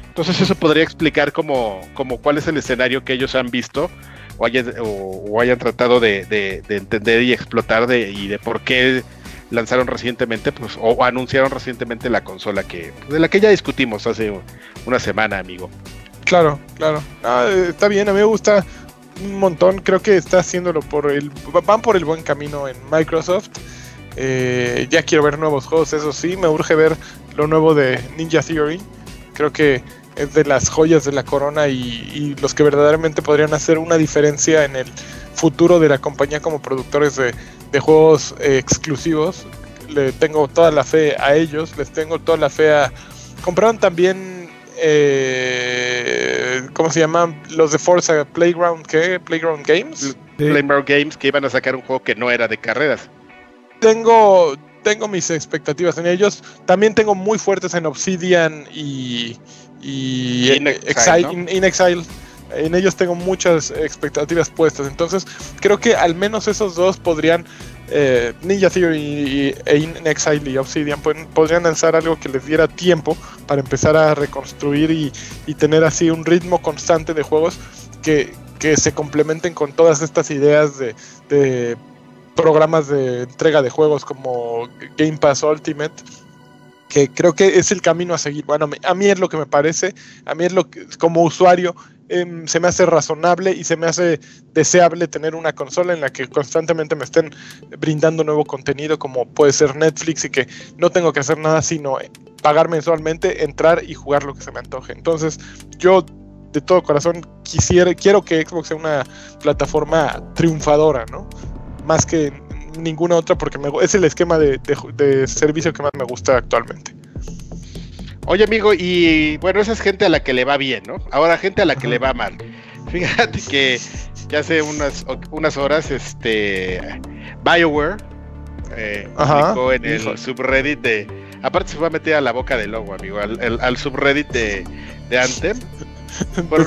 Entonces eso podría explicar como, como cuál es el escenario que ellos han visto o hayan, o, hayan tratado de, de, entender y explotar de, y de por qué lanzaron recientemente, pues, o, anunciaron recientemente la consola que, de la que ya discutimos hace una semana, amigo. Claro, claro. Ah, está bien, a mí me gusta un montón. Creo que está haciéndolo por el. Van por el buen camino en Microsoft. Eh, ya quiero ver nuevos juegos, eso sí. Me urge ver lo nuevo de Ninja Theory. Creo que es de las joyas de la corona y, los que verdaderamente podrían hacer una diferencia en el futuro de la compañía como productores de, juegos eh, exclusivos. Le tengo toda la fe a ellos, les tengo toda la fe a... Compraron también, eh, ¿cómo se llaman? Los de Forza Playground, ¿qué? Playground Games. Playground Games que iban a sacar un juego que no era de carreras. Tengo, tengo mis expectativas en ellos. También tengo muy fuertes en Obsidian y, y In Exile, En ellos tengo muchas expectativas puestas. Entonces, creo que al menos esos dos podrían. Eh, Ninja Theory y, e In Exile y Obsidian podrían lanzar algo que les diera tiempo para empezar a reconstruir y, tener así un ritmo constante de juegos que, se complementen con todas estas ideas de, de programas de entrega de juegos como Game Pass Ultimate que creo que es el camino a seguir. Bueno, a mí es lo que me parece, a mí es lo que como usuario em, se me hace razonable y se me hace deseable tener una consola en la que constantemente me estén brindando nuevo contenido como puede ser Netflix y que no tengo que hacer nada sino pagar mensualmente, entrar y jugar lo que se me antoje. Entonces, yo de todo corazón quisiera, quiero que Xbox sea una plataforma triunfadora, ¿no? Más que ninguna otra porque me, es el esquema de, servicio que más me gusta actualmente. Oye, amigo, y bueno, esa es gente a la que le va bien, ¿no? Ahora, gente a la que le va mal. Fíjate que ya hace unas, unas horas, este. BioWare eh, publicó en el subreddit de. Aparte, se fue a meter a la boca del logo, amigo, al, subreddit de, de Anthem. Por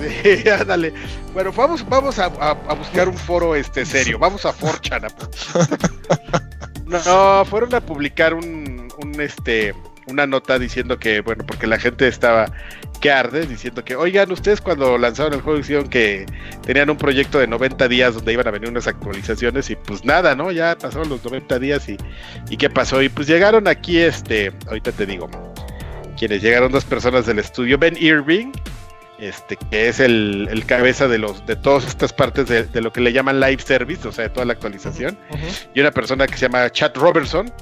Ándale. Bueno, vamos, vamos a, buscar un foro este serio. Vamos a Forchan. no, fueron a publicar un, un este una nota diciendo que, bueno, porque la gente estaba que arde, diciendo que, oigan, ustedes cuando lanzaron el juego dijeron que tenían un proyecto de 90 días donde iban a venir unas actualizaciones y pues nada, ¿no? Ya pasaron los 90 días y, y ¿qué pasó? Y pues llegaron aquí, este, ahorita te digo, quienes llegaron dos personas del estudio, Ben Irving este, que es el, cabeza de los de todas estas partes de, lo que le llaman live service, o sea, de toda la actualización, y una persona que se llama Chad Robertson.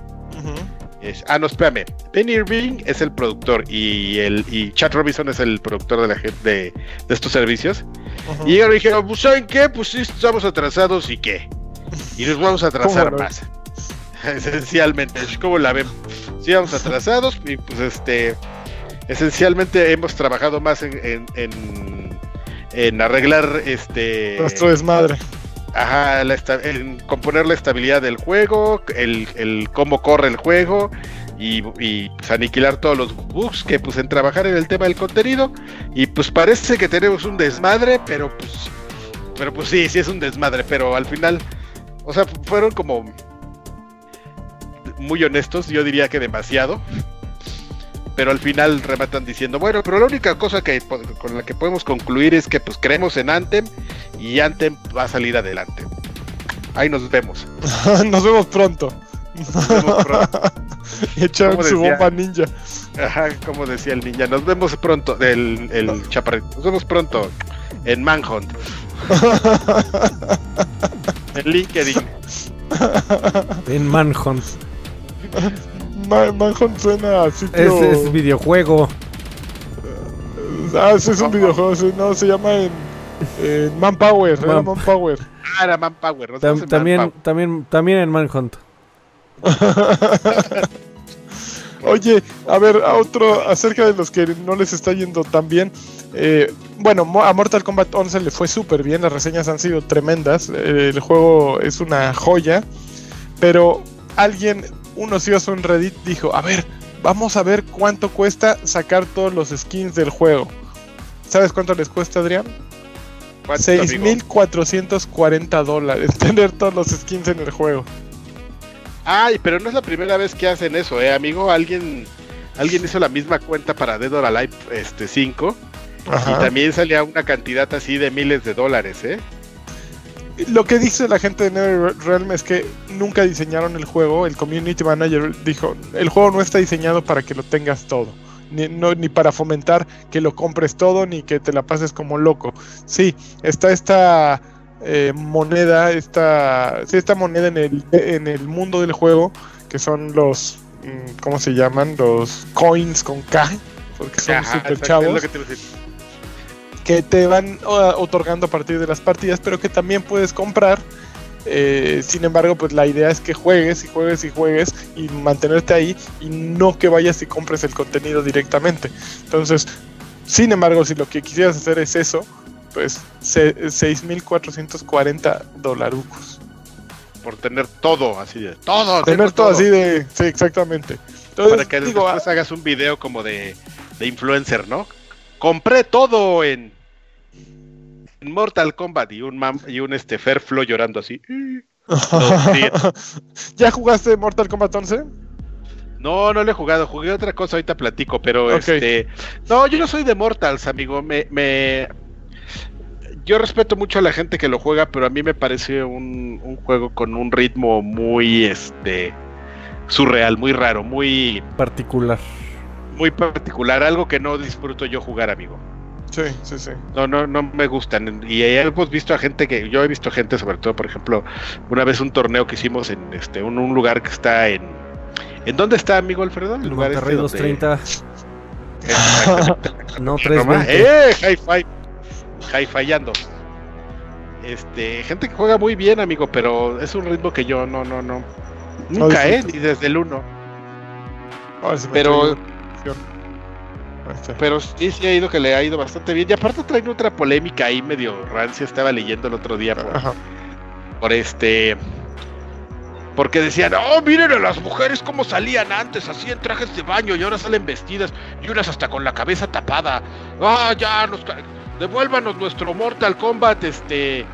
ah, no, espérame. Ben Irving es el productor y el y Chad Robinson es el productor de, la, de, de estos servicios. Y ellos dijeron, pues, ¿saben qué? Pues sí, estamos atrasados y qué. Y nos vamos a atrasar más. Esencialmente, ¿cómo la ven? Sí, vamos atrasados y pues este esencialmente hemos trabajado más en, en, arreglar este nuestro desmadre. Ajá, en componer la estabilidad del juego, el, cómo corre el juego y, pues, aniquilar todos los bugs que pues en trabajar en el tema del contenido y pues parece que tenemos un desmadre, pero pues pero pues sí, sí es un desmadre, pero al final o sea, fueron como muy honestos, yo diría que demasiado pero al final rematan diciendo, bueno, pero la única cosa que con la que podemos concluir es que pues creemos en Anthem y Anthem va a salir adelante. Ahí nos vemos. nos vemos pronto. Nos vemos pronto. Echaron su bomba ninja. Ajá, como decía el ninja. Nos vemos pronto. El, el chaparrito. Nos vemos pronto en Manhunt. en LinkedIn. En Manhunt. Manhunt suena a sitio... Es, es videojuego. Ah, sí, es un videojuego, no, se llama en, en Manpower, era Manpower. Ah, era Manpower. No también, también, también en Manhunt. Oye, a ver, a otro acerca de los que no les está yendo tan bien. Eh, bueno, a Mortal Kombat 11 le fue súper bien, las reseñas han sido tremendas, el juego es una joya, pero alguien un ocioso en Reddit dijo, a ver, vamos a ver cuánto cuesta sacar todos los skins del juego. ¿Sabes cuánto les cuesta, Adrián? ¿Cuánto, amigo? 6.440 dólares tener todos los skins en el juego. Ay, pero no es la primera vez que hacen eso, eh, amigo. Alguien, alguien hizo la misma cuenta para Dead or Alive este, 5 y también salía una cantidad así de miles de dólares, ¿eh? Lo que dice la gente de NetherRealm es que nunca diseñaron el juego. El community manager dijo: el juego no está diseñado para que lo tengas todo. Ni, no- ni para fomentar que lo compres todo, ni que te la pases como loco. Sí, está esta eh, moneda, esta, sí, esta moneda en el, en el mundo del juego, que son los, mm, ¿cómo se llaman? Los coins con K, porque son exacto, chavos es lo que te iba a decir. Que te van otorgando a partir de las partidas, pero que también puedes comprar. Eh, sin embargo, pues la idea es que juegues y juegues y juegues y mantenerte ahí y no que vayas y compres el contenido directamente. Entonces, sin embargo, si lo que quisieras hacer es eso, pues se- 6.440 dolarucos. Por tener todo, así de todo. Tener todo así de... Sí, exactamente. Entonces, Para que digo, después hagas un video como de, de influencer, ¿no? Compré todo en, en Mortal Kombat y un mam- y un este Fairflow llorando así. ¿Ya jugaste Mortal Kombat 11? No, no le he jugado, jugué otra cosa, ahorita platico, pero este. No, yo no soy de Mortals, amigo. Me, me. Yo respeto mucho a la gente que lo juega, pero a mí me parece un, un juego con un ritmo muy este surreal, muy raro, muy, Particular. muy particular, algo que no disfruto yo jugar, amigo. Sí, sí, sí. No, no, no me gustan. Y hemos visto a gente que, yo he visto gente, sobre todo, por ejemplo, una vez un torneo que hicimos en este, un, un lugar que está en. ¿En dónde está, amigo Alfredo? El lugar Monterrey este donde- 230. Exactamente. No, Roma. 320. ¡Eh! Hi-Fi. Hi-Fiando. Este, gente que juega muy bien, amigo, pero es un ritmo que yo no, no, no. Nunca, ¿eh? Ni desde el 1. Ahora se me Pero- está. Pero sí, sí ha ido que le ha ido bastante bien. Y aparte traen otra polémica ahí medio rancia. Estaba leyendo el otro día por, Ajá. por este. Porque decían, oh, miren a las mujeres cómo salían antes, así en trajes de baño y ahora salen vestidas y unas hasta con la cabeza tapada. Ah, ya, nos devuélvanos nuestro Mortal Kombat, este.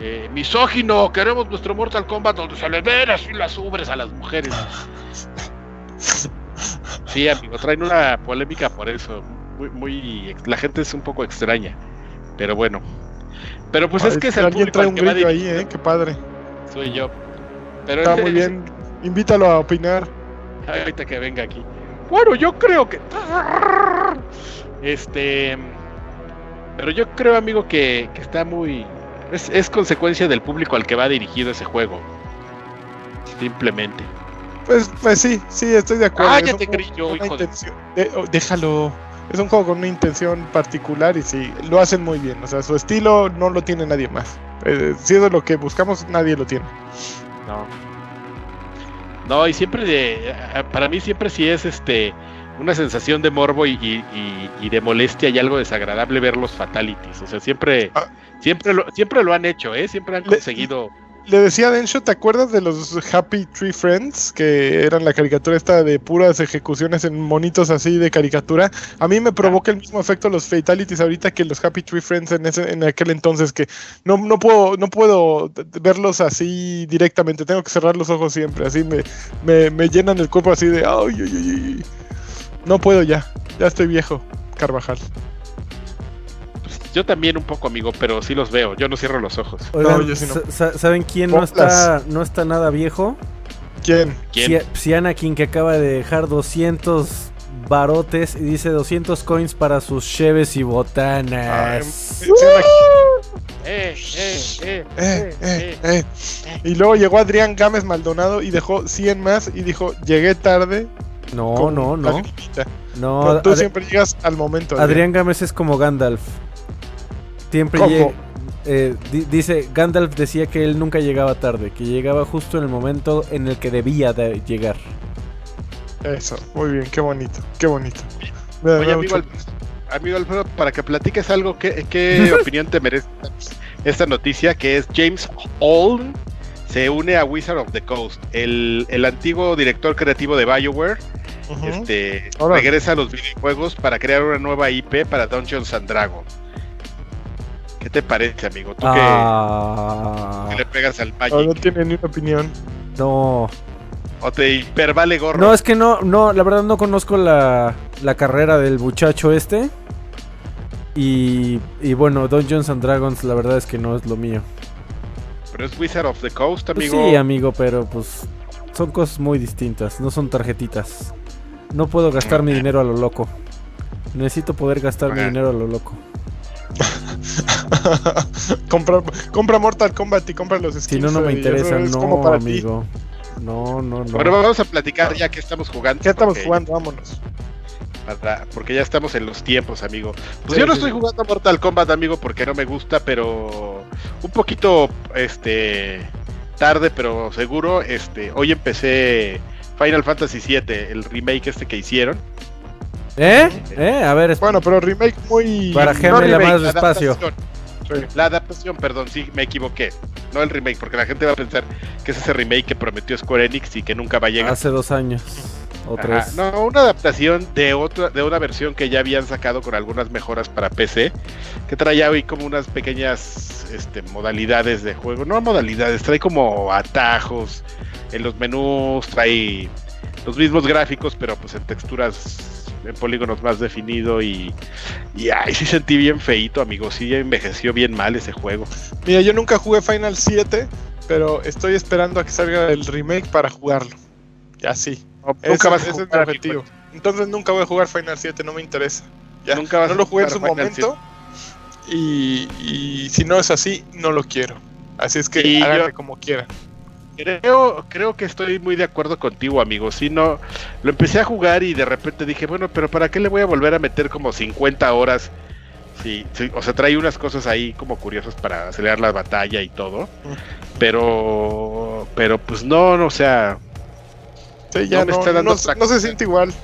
eh, misógino, queremos nuestro Mortal Kombat donde se le ven así las ubres a las mujeres. Sí, amigo, traen una polémica por eso. Muy, muy, la gente es un poco extraña, pero bueno. Pero pues es que es el público trae un que grillo ahí, ¿eh? Qué padre. soy yo. Pero Está muy bien. Invítalo a opinar. Ahorita que venga aquí. Bueno, yo creo que. Este. Pero yo creo, amigo, que, que está muy. Es, es consecuencia del público al que va dirigido ese juego. Simplemente. Pues, pues sí, sí, estoy de acuerdo. Un juego grillo, con una hijo de- intención- de- oh, déjalo. Es un juego con una intención particular y sí, lo hacen muy bien. O sea, su estilo no lo tiene nadie más. Eh, si eso es lo que buscamos, nadie lo tiene. No. No, y siempre de. Para mí siempre sí es este. Una sensación de morbo y, y- y- y de molestia y algo desagradable ver los fatalities. O sea, siempre. Ah. Siempre lo, siempre lo han hecho, ¿eh? Siempre han conseguido. Le decía a Densho, ¿te acuerdas de los Happy Tree Friends? Que eran la caricatura esta de puras ejecuciones en monitos así de caricatura. A mí me provoca el mismo efecto los Fatalities ahorita que los Happy Tree Friends en, ese, en aquel entonces, que no, no, puedo, no puedo verlos así directamente, tengo que cerrar los ojos siempre, así me, me, me llenan el cuerpo así de... Ay, ay, ay". No puedo ya, ya estoy viejo, Carvajal. Yo también un poco, amigo, pero sí los veo. Yo no cierro los ojos. Oigan, No, yo sí no. sa- sa- ¿saben quién no está, no está nada viejo? ¿Quién? ¿Quién? Psianakin que acaba de dejar 200 barotes y dice 200 coins para sus cheves y botanas. Eh, eh, eh, Eh, eh, eh. Y luego llegó Adrián Gámez Maldonado y dejó 100 más y dijo, llegué tarde. No, no, no. lagrimita". No, Pero tú siempre llegas al momento. Adrián Gámez es como Gandalf. Siempre llega. eh, di- dice, Gandalf decía que él nunca llegaba tarde, que llegaba justo en el momento en el que debía de llegar. Eso, muy bien, qué bonito, qué bonito. Me Oye, amigo, mucho- Al- amigo Alfredo, para que platiques algo, ¿qué, qué opinión te merece esta noticia? Que es James Olm se une a Wizard of the Coast, el, el antiguo director creativo de BioWare, este, regresa a los videojuegos para crear una nueva IP para Dungeons and Dragons. ¿Qué te parece, amigo? Tú que- Ah, que, le pegas al No, Magic. no tiene ni una opinión. no. O te hipervale gorro. No, es que no, no, la verdad no conozco la, la carrera del muchacho este. Y, y bueno, Dungeons and Dragons, la verdad es que no es lo mío. Pero es Wizard of the Coast, Pues amigo. sí, amigo, pero pues son cosas muy distintas, no son tarjetitas. No puedo gastar mi dinero a lo loco. Necesito poder gastar mi dinero a lo loco. compra, compra Mortal Kombat y compra los skins. Si no, no me interesa, es no, como para ti. amigo. No, no, no. Bueno, vamos a platicar ya que estamos jugando. ¿Qué estamos porque- jugando? Vámonos. para- porque ya estamos en los tiempos, amigo. Pues Sí, yo no sí, estoy jugando Mortal Kombat, amigo, porque no me gusta, pero un poquito, este, tarde, pero seguro. Este, hoy empecé Final Fantasy VII, el remake este que hicieron. ¿Eh? ¿Eh? A ver, Bueno, pero remake muy. Barajéamela remake, más la despacio. Sí. La adaptación, perdón, sí, me equivoqué. No el remake, porque la gente va a pensar que es ese remake que prometió Square Enix y que nunca va a llegar. hace dos años. O tres. No, una adaptación de otra, de una versión que ya habían sacado con algunas mejoras para PC, que traía hoy como unas pequeñas este, modalidades de juego, no modalidades, trae como atajos en los menús, trae los mismos gráficos, pero pues en texturas, en polígonos más definido y, y ay, sí sentí bien feito, amigo, sí envejeció bien mal ese juego. Mira, yo nunca jugué Final 7, pero estoy esperando a que salga el remake para jugarlo. Ya sí. No, nunca vas a ese es mi objetivo. Entonces nunca voy a jugar Final 7, no me interesa. Ya, Nunca vas no lo jugué en su Final momento. Y, y si no es así, no lo quiero. Así es que háganle yo- como quieran. Creo, creo que estoy muy de acuerdo contigo, amigo. Si no, lo empecé a jugar y de repente dije, bueno, pero ¿para qué le voy a volver a meter como 50 horas? Sí, sí, o sea, trae unas cosas ahí como curiosas para acelerar la batalla y todo. Pero, pero pues no, no, o sea, Sí, ya No me no, está dando no- otra no se siente igual.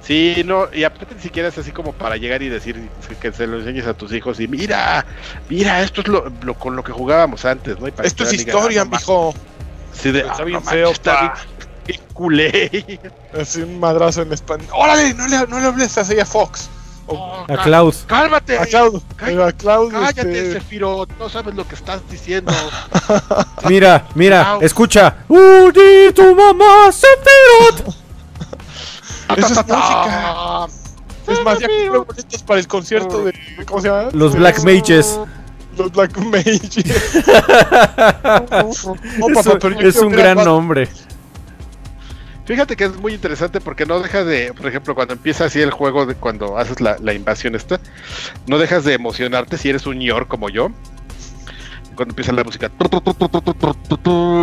sí, no, y aparte ni siquiera es así como para llegar y decir que se lo enseñes a tus hijos y mira, mira, esto es lo, lo- con lo que jugábamos antes, ¿no? Y para Esto es digan, historia, ah, no ma- mijo. Sí, de, Está ah, bien no feo, manches, está pa. bien- culé. Así un madrazo en español. ¡Órale! No le, no le hables así a Fox. O A Klaus. Cálmate. a Cloud. Cállate, A Cloud. Cállate, este, no sabes lo que estás diciendo. Mira, mira, escucha. ¡Udi, tu mamá, Sephiroth! Eso es música. Es más, ya compré boletos para el concierto de. ¿Cómo se llama? Los Black Mages. Es, un gran nombre. Fíjate que es muy interesante porque no deja de, por ejemplo, cuando empieza así el juego, de cuando haces la, invasión esta, no dejas de emocionarte si eres un ñor como yo. Cuando empieza la música,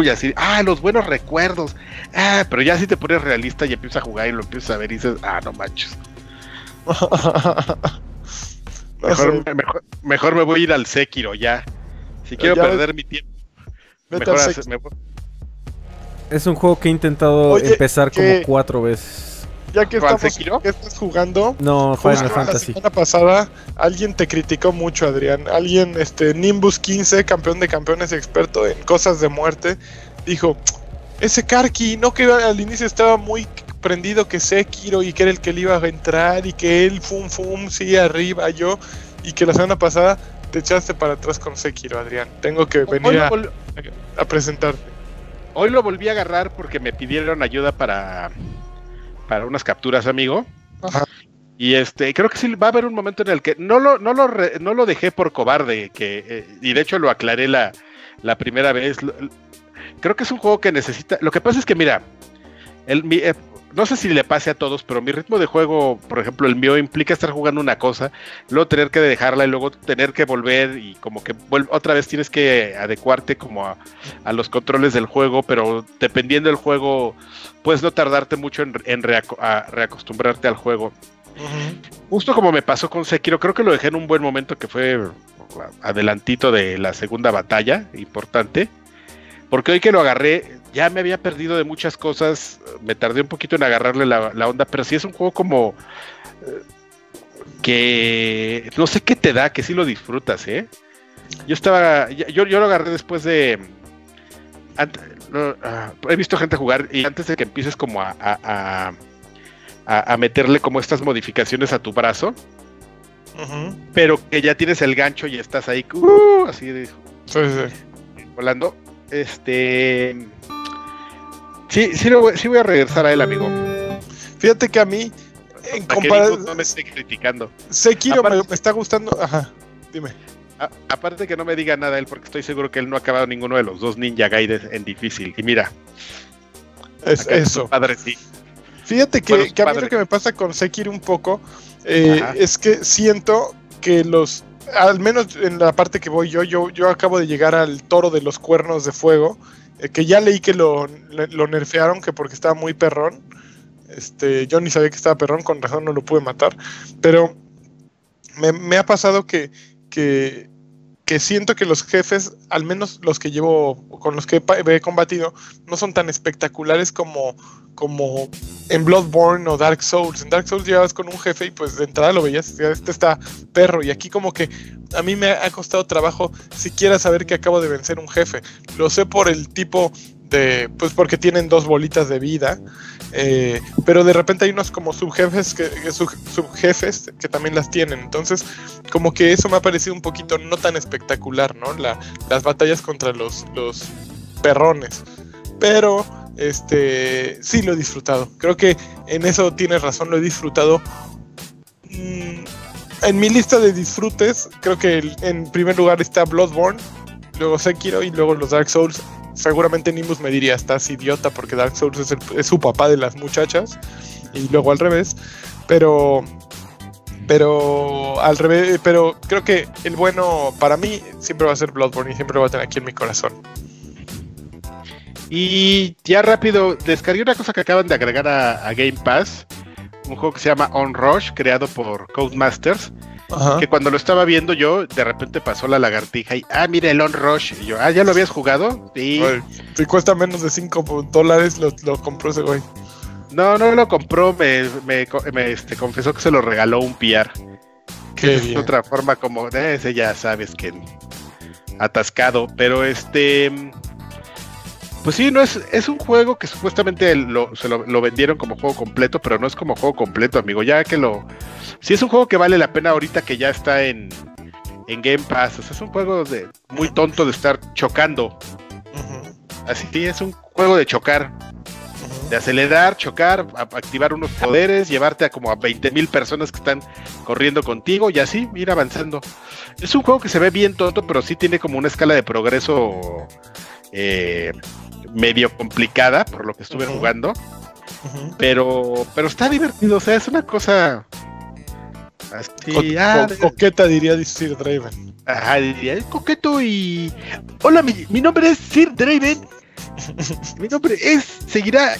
y así, ah, los buenos recuerdos. Ah, pero ya si te pones realista y empiezas a jugar y lo empiezas a ver y dices, ah, no manches. Mejor, sé, mejor, mejor me voy a ir al Sekiro ya. Si quiero Ya ves- perder mi tiempo. Mejor al hace- sex- me voy- Es un juego que he intentado Oye, empezar como cuatro veces. Ya que ¿Cuál, estamos, Sekiro? estás jugando, No, justo Final la Fantasy. semana pasada alguien te criticó mucho, Adrián. Alguien, este, Nimbus 15, campeón de campeones, experto en cosas de muerte, dijo: Ese Karki, no que al inicio estaba muy prendido que Sekiro y que era el que le iba a entrar y que él, fum, fum, sí, arriba yo, y que la semana pasada te echaste para atrás con Sekiro, Adrián. Tengo que venir a, presentarte. hoy lo volví a agarrar porque me pidieron ayuda para, para unas capturas, amigo. Ajá. Y este, creo que sí va a haber un momento en el que no lo, no lo, re- no lo dejé por cobarde, que, eh, y de hecho lo aclaré la, la primera vez. Creo que es un juego que necesita. Lo que pasa es que, mira, el, mi- eh, no sé si le pase a todos, pero mi ritmo de juego, por ejemplo, el mío implica estar jugando una cosa, luego tener que dejarla y luego tener que volver y como que otra vez tienes que adecuarte como a, a los controles del juego, pero dependiendo del juego, puedes no tardarte mucho en, en reaco- a reacostumbrarte al juego. Justo como me pasó con Sekiro, creo que lo dejé en un buen momento que fue adelantito de la segunda batalla, importante. Porque hoy que lo agarré, ya me había perdido de muchas cosas, me tardé un poquito en agarrarle la, la onda, pero sí es un juego como eh, que no sé qué te da, que sí lo disfrutas, ¿eh? Yo estaba, yo, yo lo agarré después de... ah, he visto gente jugar y antes de que empieces como a, a- a- a, a meterle como estas modificaciones a tu brazo, pero que ya tienes el gancho y estás ahí, uh, así de- Sí, sí. volando. Este. Sí, sí, lo voy, sí voy a regresar a él, amigo. Fíjate que a mí, en comparación, no me esté criticando. Sekiro me, Aparte- me está gustando. Ajá, dime. A- aparte que no me diga nada él, porque estoy seguro que él no ha acabado ninguno de los dos Ninja Gaiden en difícil. Y mira, Es, eso. padre sí. Fíjate que, Bueno, que a mí padre. lo que me pasa con Sekiro un poco eh, es que siento que los, al menos en la parte que voy yo, yo, yo acabo de llegar al toro de los cuernos de fuego, que ya leí que lo, lo nerfearon, que porque estaba muy perrón. Este, yo ni sabía que estaba perrón, con razón no lo pude matar. Pero me, me ha pasado que, que, que siento que los jefes, al menos los que llevo, con los que he, combatido, no son tan espectaculares como, como en Bloodborne o Dark Souls. En Dark Souls llegabas con un jefe y pues de entrada lo veías, este está perro. Y aquí como que a mí me ha costado trabajo siquiera saber que acabo de vencer un jefe. Lo sé por el tipo pues porque tienen dos bolitas de vida. eh, pero de repente hay unos como subjefes que, que sub- subjefes que también las tienen. Entonces, como que eso me ha parecido un poquito no tan espectacular, ¿no? La- las batallas contra los, los perrones. Pero, este, sí lo he disfrutado. Creo que en eso tienes razón, lo he disfrutado. Mm, en mi lista de disfrutes, creo que en primer lugar está Bloodborne, luego Sekiro y luego los Dark Souls. Seguramente Nimbus me diría, estás idiota porque Dark Souls es, el- es su papá de las muchachas y luego al revés. Pero pero al revés, pero creo que el bueno para mí siempre va a ser Bloodborne y siempre lo va a tener aquí en mi corazón. Y ya rápido, descargué una cosa que acaban de agregar a, a Game Pass. Un juego que se llama On Rush, creado por Codemasters. Ajá. Que cuando lo estaba viendo yo, de repente pasó la lagartija y, ah, mira el On Rush. Y yo, ah, ¿ya lo habías jugado? Sí. Si cuesta menos de 5 dólares, lo, lo compró ese güey. No, no lo compró, me, me, me, este, confesó que se lo regaló un PR. Qué es bien. otra forma como de ese ya sabes que atascado, pero este pues sí, no es, es un juego que supuestamente lo, se lo, lo vendieron como juego completo, pero no es como juego completo, amigo. Ya que lo. Sí, es un juego que vale la pena ahorita que ya está en, en Game Pass. O sea, es un juego de, muy tonto de estar chocando. Así que es un juego de chocar, de acelerar, chocar, a- activar unos poderes, llevarte a como a 20 mil personas que están corriendo contigo y así ir avanzando. Es un juego que se ve bien tonto, pero sí tiene como una escala de progreso eh, medio complicada, por lo que estuve jugando, pero, pero está divertido, o sea, es una cosa así, Co- ah, co- coqueta diría Sir Draven. ajá, diría, "Es coqueto y... Hola, mi, mi nombre es Sir Draven, mi nombre es, seguirá,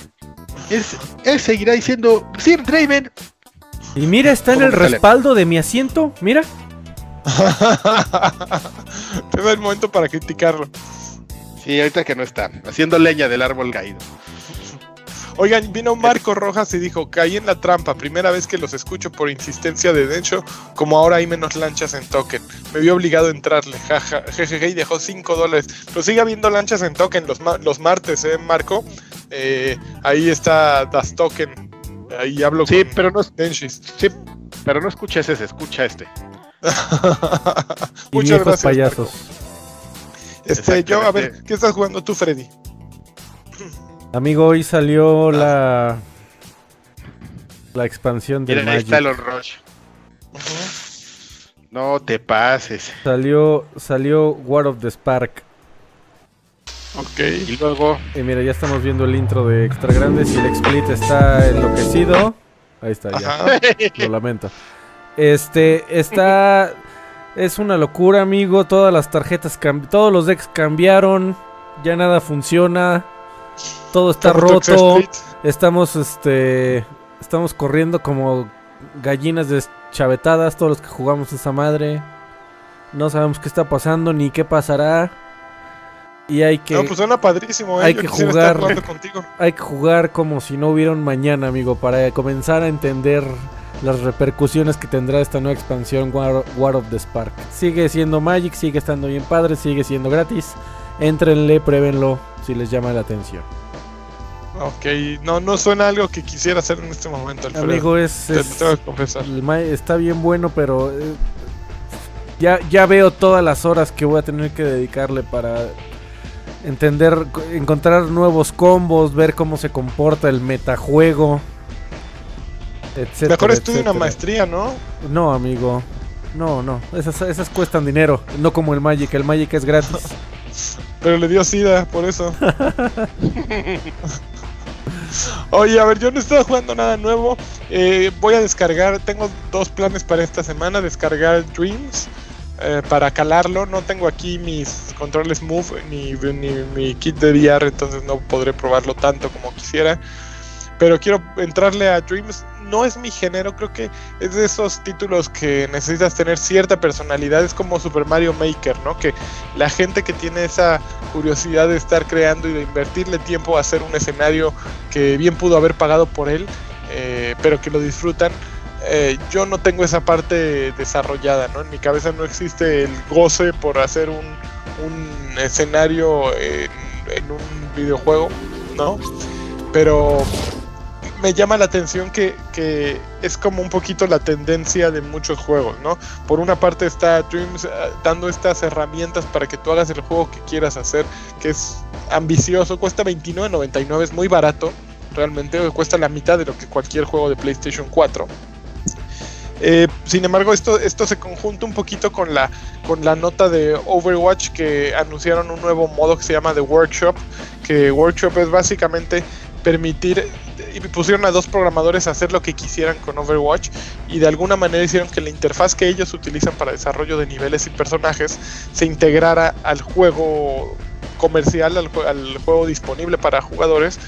es, es seguirá diciendo Sir Draven, Y mira, está en ¿Cómo el respaldo de mi asiento. Mira. Te da el momento para criticarlo. Sí, ahorita que no está, haciendo leña del árbol caído. Oigan, vino Marco Rojas y dijo, caí en la trampa, primera vez que los escucho por insistencia de Dencho, como ahora hay menos lanchas en token. Me vi obligado a entrarle, jaja, jejeje, y dejó 5 dólares. Pero sigue habiendo lanchas en token los, ma- los martes, ¿eh, Marco? Eh, ahí está Das Token. Ahí hablo Sí, con pero no, Denshis. sí, pero no escuches ese, escucha este. Muchas gracias. payasos. Marco. Este, yo, a ver. ¿qué estás jugando tú, Freddy? Amigo, hoy salió la. La expansión de Miren, ahí está el On Rush. No te pases. Salió, salió War of the Spark. Ok. Y luego, Y mira, ya estamos viendo el intro de Extra Grandes y el Explit está enloquecido. Ahí está, ya. Ajá. Lo lamento. Este, está. Es una locura, amigo. Todas las tarjetas, todos los decks cambiaron. Ya nada funciona. Todo está ¿Cómo tu roto. Estamos, este. Estamos corriendo como gallinas deschavetadas. Todos los que jugamos esa madre. No sabemos qué está pasando ni qué pasará. Y hay que. No, pues suena padrísimo, ¿eh? hay Yo que jugar. estar contigo. hay que jugar como si no hubiera un mañana, amigo, para comenzar a entender las repercusiones que tendrá esta nueva expansión War, War of the Spark. Sigue siendo Magic, sigue estando bien padre, sigue siendo gratis. Éntrenle, pruébenlo si les llama la atención. Ok, no, no suena algo que quisiera hacer en este momento, Alfredo. Amigo, es, Te es- tengo que confesar. está bien bueno, pero eh, ya, ya veo todas las horas que voy a tener que dedicarle para entender, co- encontrar nuevos combos, ver cómo se comporta el metajuego. Etcétera, Mejor estudia una etcétera. maestría, ¿no? No, amigo. No, no. Esas, esas cuestan dinero. No como el Magic. El Magic es gratis. Pero le dio sida, por eso. Oye, a ver, yo no he estado jugando nada nuevo. Eh, voy a descargar, tengo dos planes para esta semana. Descargar Dreams eh, para calarlo. No tengo aquí mis controles Move ni, ni mi kit de VR, entonces no podré probarlo tanto como quisiera. Pero quiero entrarle a Dreams. No es mi género, creo que es de esos títulos que necesitas tener cierta personalidad. Es como Super Mario Maker, ¿no? Que la gente que tiene esa curiosidad de estar creando y de invertirle tiempo a hacer un escenario que bien pudo haber pagado por él, eh, pero que lo disfrutan. eh, yo no tengo esa parte desarrollada, ¿no? En mi cabeza no existe el goce por hacer un, escenario en, en un videojuego, ¿no? Pero me llama la atención que, que es como un poquito la tendencia de muchos juegos, ¿no? Por una parte está Dreams eh, dando estas herramientas para que tú hagas el juego que quieras hacer, que es ambicioso, cuesta $29.99, es muy barato, realmente cuesta la mitad de lo que cualquier juego de PlayStation 4. Eh, sin embargo, esto, esto se conjunta un poquito con la, con la nota de Overwatch que anunciaron un nuevo modo que se llama The Workshop, que Workshop es básicamente permitir y pusieron a dos programadores a hacer lo que quisieran con Overwatch y de alguna manera hicieron que la interfaz que ellos utilizan para desarrollo de niveles y personajes se integrara al juego comercial, al, al juego disponible para jugadores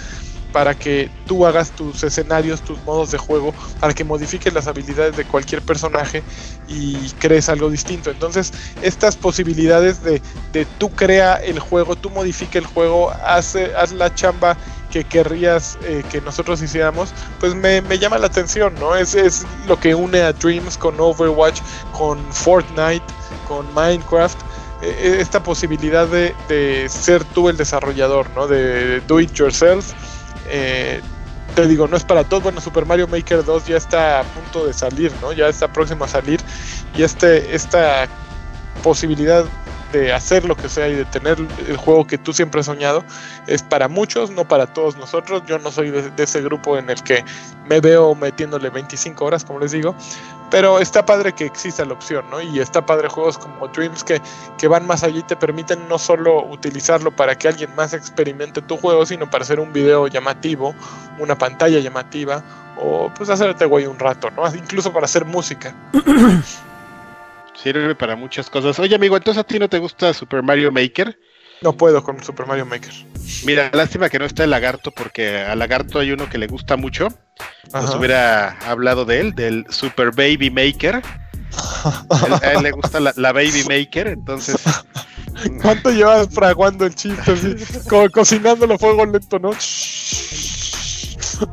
para que tú hagas tus escenarios, tus modos de juego, para que modifiques las habilidades de cualquier personaje y crees algo distinto. Entonces, estas posibilidades de, de tú crea el juego, tú modifica el juego, haz, haz la chamba que querrías eh, que nosotros hiciéramos, pues me, me llama la atención, ¿no? Es, es lo que une a Dreams con Overwatch, con Fortnite, con Minecraft. eh, eh, Esta posibilidad de, de ser tú el desarrollador, ¿no? De do it yourself. Eh, te digo, no es para todos. Bueno, Super Mario Maker 2 ya está a punto de salir, ¿no? Ya está próximo a salir. Y este, esta posibilidad de hacer lo que sea y de tener el juego que tú siempre has soñado es para muchos, no para todos nosotros. Yo no soy de, ese grupo en el que me veo metiéndole 25 horas, como les digo. Pero está padre que exista la opción, ¿no? Y está padre juegos como Dreams que, que van más allá y te permiten no solo utilizarlo para que alguien más experimente tu juego, sino para hacer un video llamativo, una pantalla llamativa, o pues hacerte güey un rato, ¿no? Incluso para hacer música. Sirve para muchas cosas. Oye, amigo, entonces a ti no te gusta Super Mario Maker. No puedo con Super Mario Maker. Mira, lástima que no está el lagarto, porque al lagarto hay uno que le gusta mucho. Nos hubiera hablado de él, del Super Baby Maker. Él- a él le gusta la, la Baby Maker, entonces ¿Cuánto llevas fraguando el chiste? Así, co- cocinándolo a fuego lento, ¿no?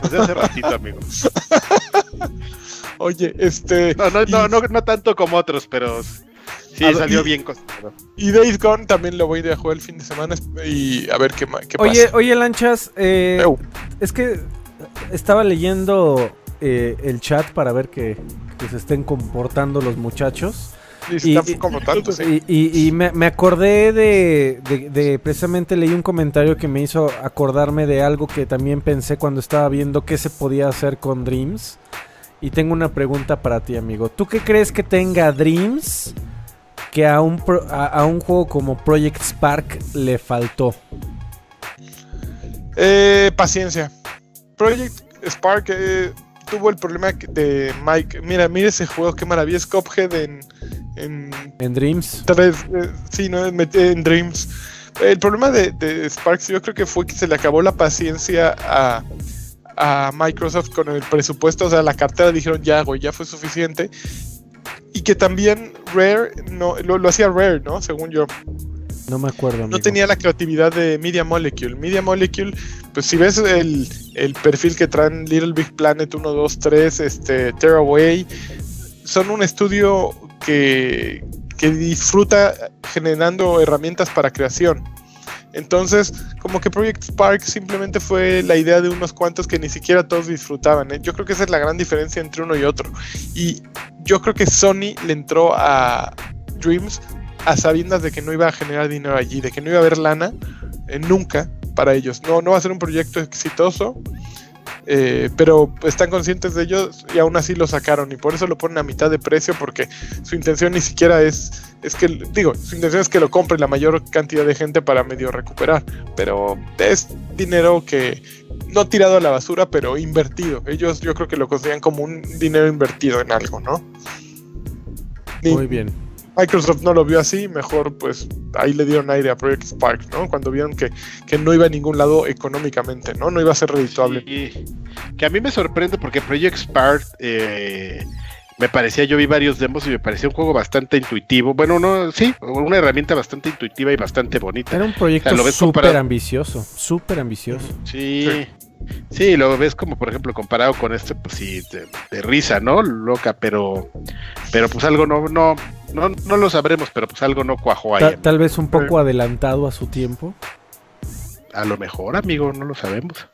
desde hace ratito, amigo. Oye, este. No, no, no, no, no tanto como otros, pero sí A salió y- bien cocinado. Y Days Gone también lo voy a ir a jugar el fin de semana y a ver qué, qué Oye, pasa. oye, Lanchas, eh, es que estaba leyendo eh, el chat para ver que, que se estén comportando los muchachos. Y se y- están y- como tanto, sí. Y, y- y me, me acordé de, de- de- Precisamente leí un comentario que me hizo acordarme de algo que también pensé cuando estaba viendo qué se podía hacer con Dreams. Y tengo una pregunta para ti, amigo. ¿Tú qué crees que tenga Dreams que a un, pro- a, a un juego como Project Spark le faltó? Eh, paciencia. Project Spark eh, tuvo el problema de Mike. Mira, mira ese juego, qué maravilla. Es Cuphead en, en En Dreams. eh, sí, no, en, en Dreams. El problema de, de Sparks yo creo que fue que se le acabó la paciencia a, a Microsoft con el presupuesto, o sea, la cartera dijeron ya, güey, ya fue suficiente. Y que también Rare, no, lo, lo hacía Rare, ¿no? Según yo. No me acuerdo. No tenía la creatividad de Media Molecule. Media Molecule, pues si ves el, el perfil que traen Little Big Planet 1, 2, 3, este, Tearaway, son un estudio que, que disfruta generando herramientas para creación. Entonces, como que Project Spark simplemente fue la idea de unos cuantos que ni siquiera todos disfrutaban. ¿eh? Yo creo que esa es la gran diferencia entre uno y otro. Y yo creo que Sony le entró a Dreams a sabiendas de que no iba a generar dinero allí, de que no iba a haber lana eh, nunca para ellos. No, no va a ser un proyecto exitoso, eh, pero están conscientes de ello y aún así lo sacaron y por eso lo ponen a mitad de precio porque su intención ni siquiera es, es que, digo, su intención es que lo compre la mayor cantidad de gente para medio recuperar, pero es dinero que no tirado a la basura, pero invertido. Ellos yo creo que lo consideran como un dinero invertido en algo, ¿no? Muy bien. Microsoft no lo vio así, mejor pues ahí le dieron aire a Project Spark, ¿no? Cuando vieron que, que no iba a ningún lado económicamente, ¿no? No iba a ser redituable. Que a mí me sorprende porque Project Spark eh, me parecía, yo vi varios demos y me parecía un juego bastante intuitivo. Bueno, no, sí, una herramienta bastante intuitiva y bastante bonita. Era un proyecto O súper ambicioso, súper ambicioso. Sí. Sí, lo ves como por ejemplo comparado con este, pues sí, de, de risa, ¿no? Loca, pero, pero pues algo no, no, no, no lo sabremos, pero pues algo no cuajó ahí. Ta- tal vez un poco adelantado a su tiempo. A lo mejor, amigo, no lo sabemos.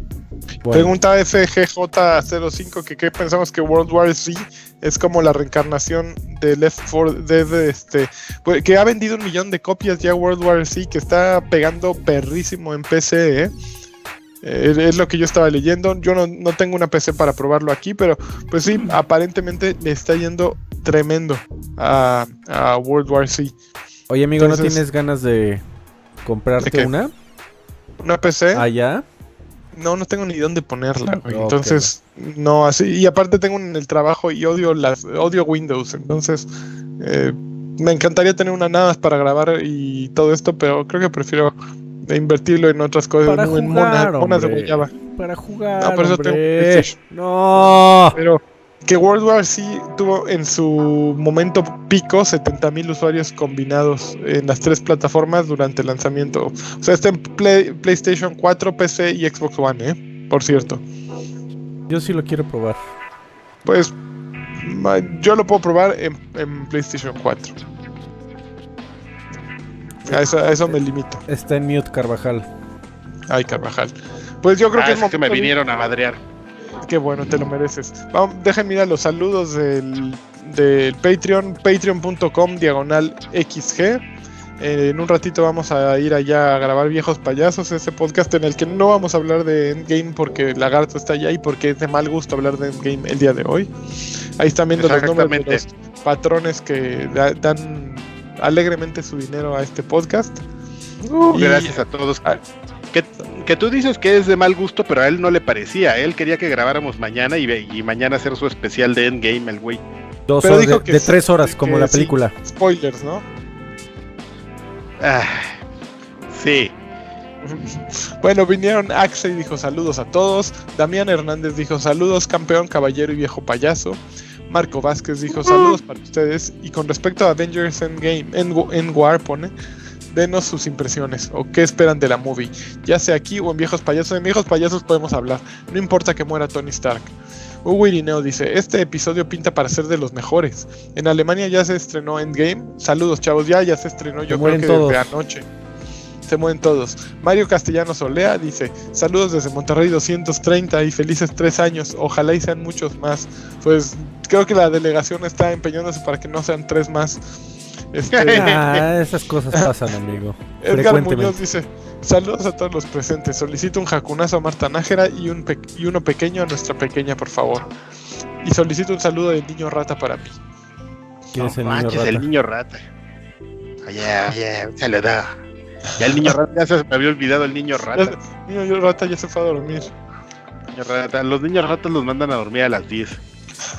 Bueno, Pregunta FGJ05 que qué pensamos que World War Z es como la reencarnación de Left 4 Dead, este, pues, que ha vendido un millón de copias ya World War Z, que está pegando perrísimo en PC, ¿eh? Eh, es lo que yo estaba leyendo. Yo no, no tengo una PC para probarlo aquí, pero pues sí, aparentemente le está yendo tremendo a, a World War Z. oye amigo, ¿no tienes ganas de comprarte una Una PC, allá? no, no tengo ni dónde ponerla. güey. Entonces, no, así. Y aparte tengo en el trabajo y odio las, odio Windows. Entonces, eh, me encantaría tener una nada más para grabar y todo esto, pero creo que prefiero invertirlo en otras cosas, Para no en jugar, de hombre. guayaba. Para jugar. No, por eso tengo hombre. PlayStation. No. Pero que World War sí tuvo en su momento pico 70.000 usuarios combinados en las tres plataformas durante el lanzamiento. O sea, está en Play- PlayStation 4, PC y Xbox One, ¿eh? Por cierto. Yo sí lo quiero probar. Pues yo lo puedo probar en, en PlayStation 4. A eso, a eso me limito. Está en mute Carvajal. Ay, Carvajal. Pues yo creo Ah, que es es que me vinieron a madrear. Qué bueno, te lo mereces. Vamos, dejen mirar los saludos del, del Patreon, patreon.com diagonal XG. Eh, en un ratito vamos a ir allá a grabar Viejos Payasos, ese podcast en el que no vamos a hablar de Endgame porque Lagarto está allá y porque es de mal gusto hablar de Endgame el día de hoy. Ahí están viendo los nombres de los patrones que da- dan alegremente su dinero a este podcast. Y- Gracias a todos. Que, que tú dices que es de mal gusto, pero a él no le parecía. Él quería que grabáramos mañana y, ve- y mañana hacer su especial de Endgame, el güey. Dos Pero horas dijo de, que de sí, tres horas, como la sí. película. Spoilers, ¿no? Ah, sí. Bueno, vinieron Axe y dijo saludos a todos. Damián Hernández dijo saludos, campeón, caballero y viejo payaso. Marco Vázquez dijo saludos para ustedes. Y con respecto a Avengers Endgame, End, End War pone, denos sus impresiones o qué esperan de la movie, ya sea aquí o en Viejos Payasos. En Viejos Payasos podemos hablar, no importa que muera Tony Stark. Hugo Irineo dice, este episodio pinta para ser de los mejores. En Alemania ya se estrenó Endgame. Saludos chavos, ya, ya se estrenó yo creo que todos. desde anoche. Se mueven todos. Mario Castellanos Olea dice, saludos desde Monterrey 230 y felices tres años. Ojalá y sean muchos más. Pues creo que la delegación está empeñándose para que no sean tres más. Este, Ah, esas cosas pasan, amigo. Edgar. Muñoz dice, saludos a todos los presentes. Solicito un jacunazo a Marta Nájera y, un pe- y uno pequeño a nuestra pequeña, por favor. Y solicito un saludo del niño rata para mí. ¿Quién es el No niño manches, rata? el niño rata. Oye, oye, un saludo. Ya el niño rata, ya se me había olvidado el niño rata. Ya- niño rata ya se fue a dormir. Niño rata. Los niños ratas los mandan a dormir a las 10. Es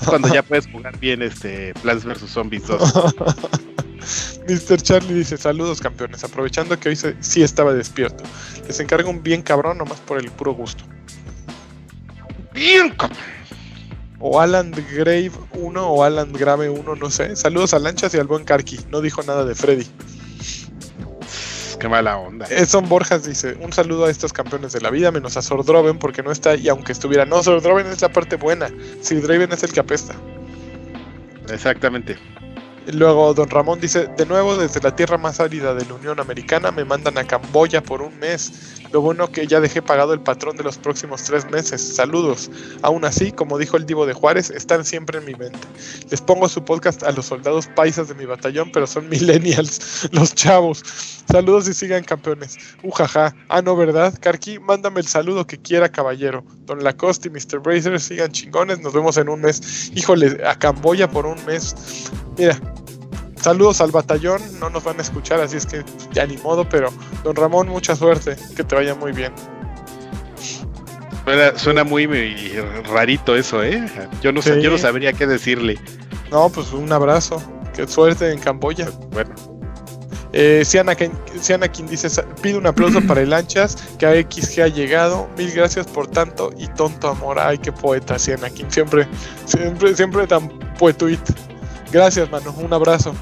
cuando ya puedes jugar bien este Plants vs Zombies 2. Mr. Charlie dice, saludos campeones, aprovechando que hoy se- sí estaba despierto. Les encargo un bien cabrón nomás por el puro gusto. Bien, co- O Alan Grave 1 o Alan Grave 1, no sé. Saludos a Lanchas y al buen Karki. No dijo nada de Freddy. Qué mala onda. Edson Borjas dice, un saludo a estos campeones de la vida, menos a Sordroven porque no está y aunque estuviera, no, Sordroven es la parte buena, Sir Draven es el que apesta. Exactamente. Luego Don Ramón dice, de nuevo desde la tierra más árida de la Unión Americana me mandan a Camboya por un mes. Lo bueno que ya dejé pagado el patrón de los próximos tres meses. Saludos. Aún así, como dijo el divo de Juárez, están siempre en mi mente. Les pongo su podcast a los soldados paisas de mi batallón, pero son millennials, los chavos. Saludos y sigan campeones. Ujaja. Ah, no, ¿verdad? Karki, mándame el saludo que quiera, caballero. Don Lacoste y Mr. Bracer sigan chingones. Nos vemos en un mes. Híjole, a Camboya por un mes. Mira, Saludos al batallón, no nos van a escuchar, así es que ya ni modo, pero don Ramón, mucha suerte, que te vaya muy bien. Suena, suena muy, muy rarito eso, ¿eh? Yo no, sé, Sí. yo no sabría qué decirle. No, pues un abrazo, que suerte en Camboya. Bueno, Eh, Sianakin, Sianakin dice, "Sa- pide un aplauso para el Anchas, que a XG ha llegado. Mil gracias por tanto y tonto amor. Ay, qué poeta, Sianakin. Siempre, siempre, siempre tan poetuit. Gracias, mano. Un abrazo.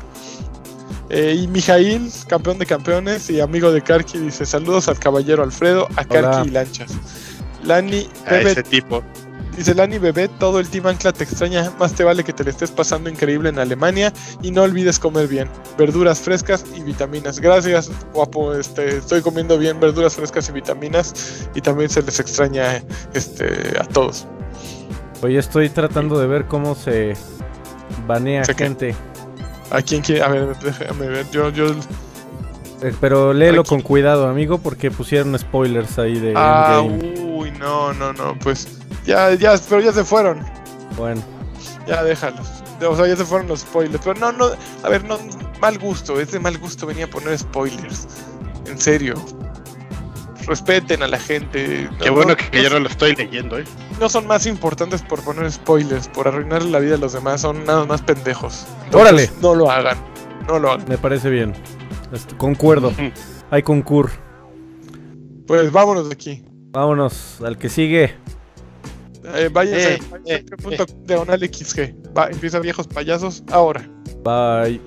Eh, y Mijail, campeón de campeones y amigo de Karki, dice, saludos al caballero Alfredo, a Karki y Lanchas. Lani, a Bebé, ese tipo. Dice Lani Bebé, todo el Team Ancla te extraña, más te vale que te le estés pasando increíble en Alemania y no olvides comer bien, verduras frescas y vitaminas. Gracias, guapo, este, estoy comiendo bien verduras frescas y vitaminas y también se les extraña este, a todos. Oye, estoy tratando de ver cómo se banea gente. ¿A quién quiere? A ver, déjame ver, yo, yo... Eh, Pero léelo con cuidado, amigo, porque pusieron spoilers ahí de Ah, Endgame. uy, no, no, no, pues ya, ya, pero ya se fueron. Bueno, Ya déjalos. O sea, ya se fueron los spoilers. Pero no, no, a ver, no, mal gusto. Es de mal gusto venía a poner spoilers. En serio. Respeten a la gente. Qué No- bueno no- que yo no lo estoy leyendo, ¿eh? no son más importantes por poner spoilers, por arruinarle la vida a los demás. Son nada más pendejos. Órale. No lo hagan. No lo hagan. me parece bien. Concuerdo. Hay concur. Pues vámonos de aquí. Vámonos al que sigue. Eh, váyanse Eh, eh, punto diagonal XG. Va, empieza viejos payasos ahora. Bye.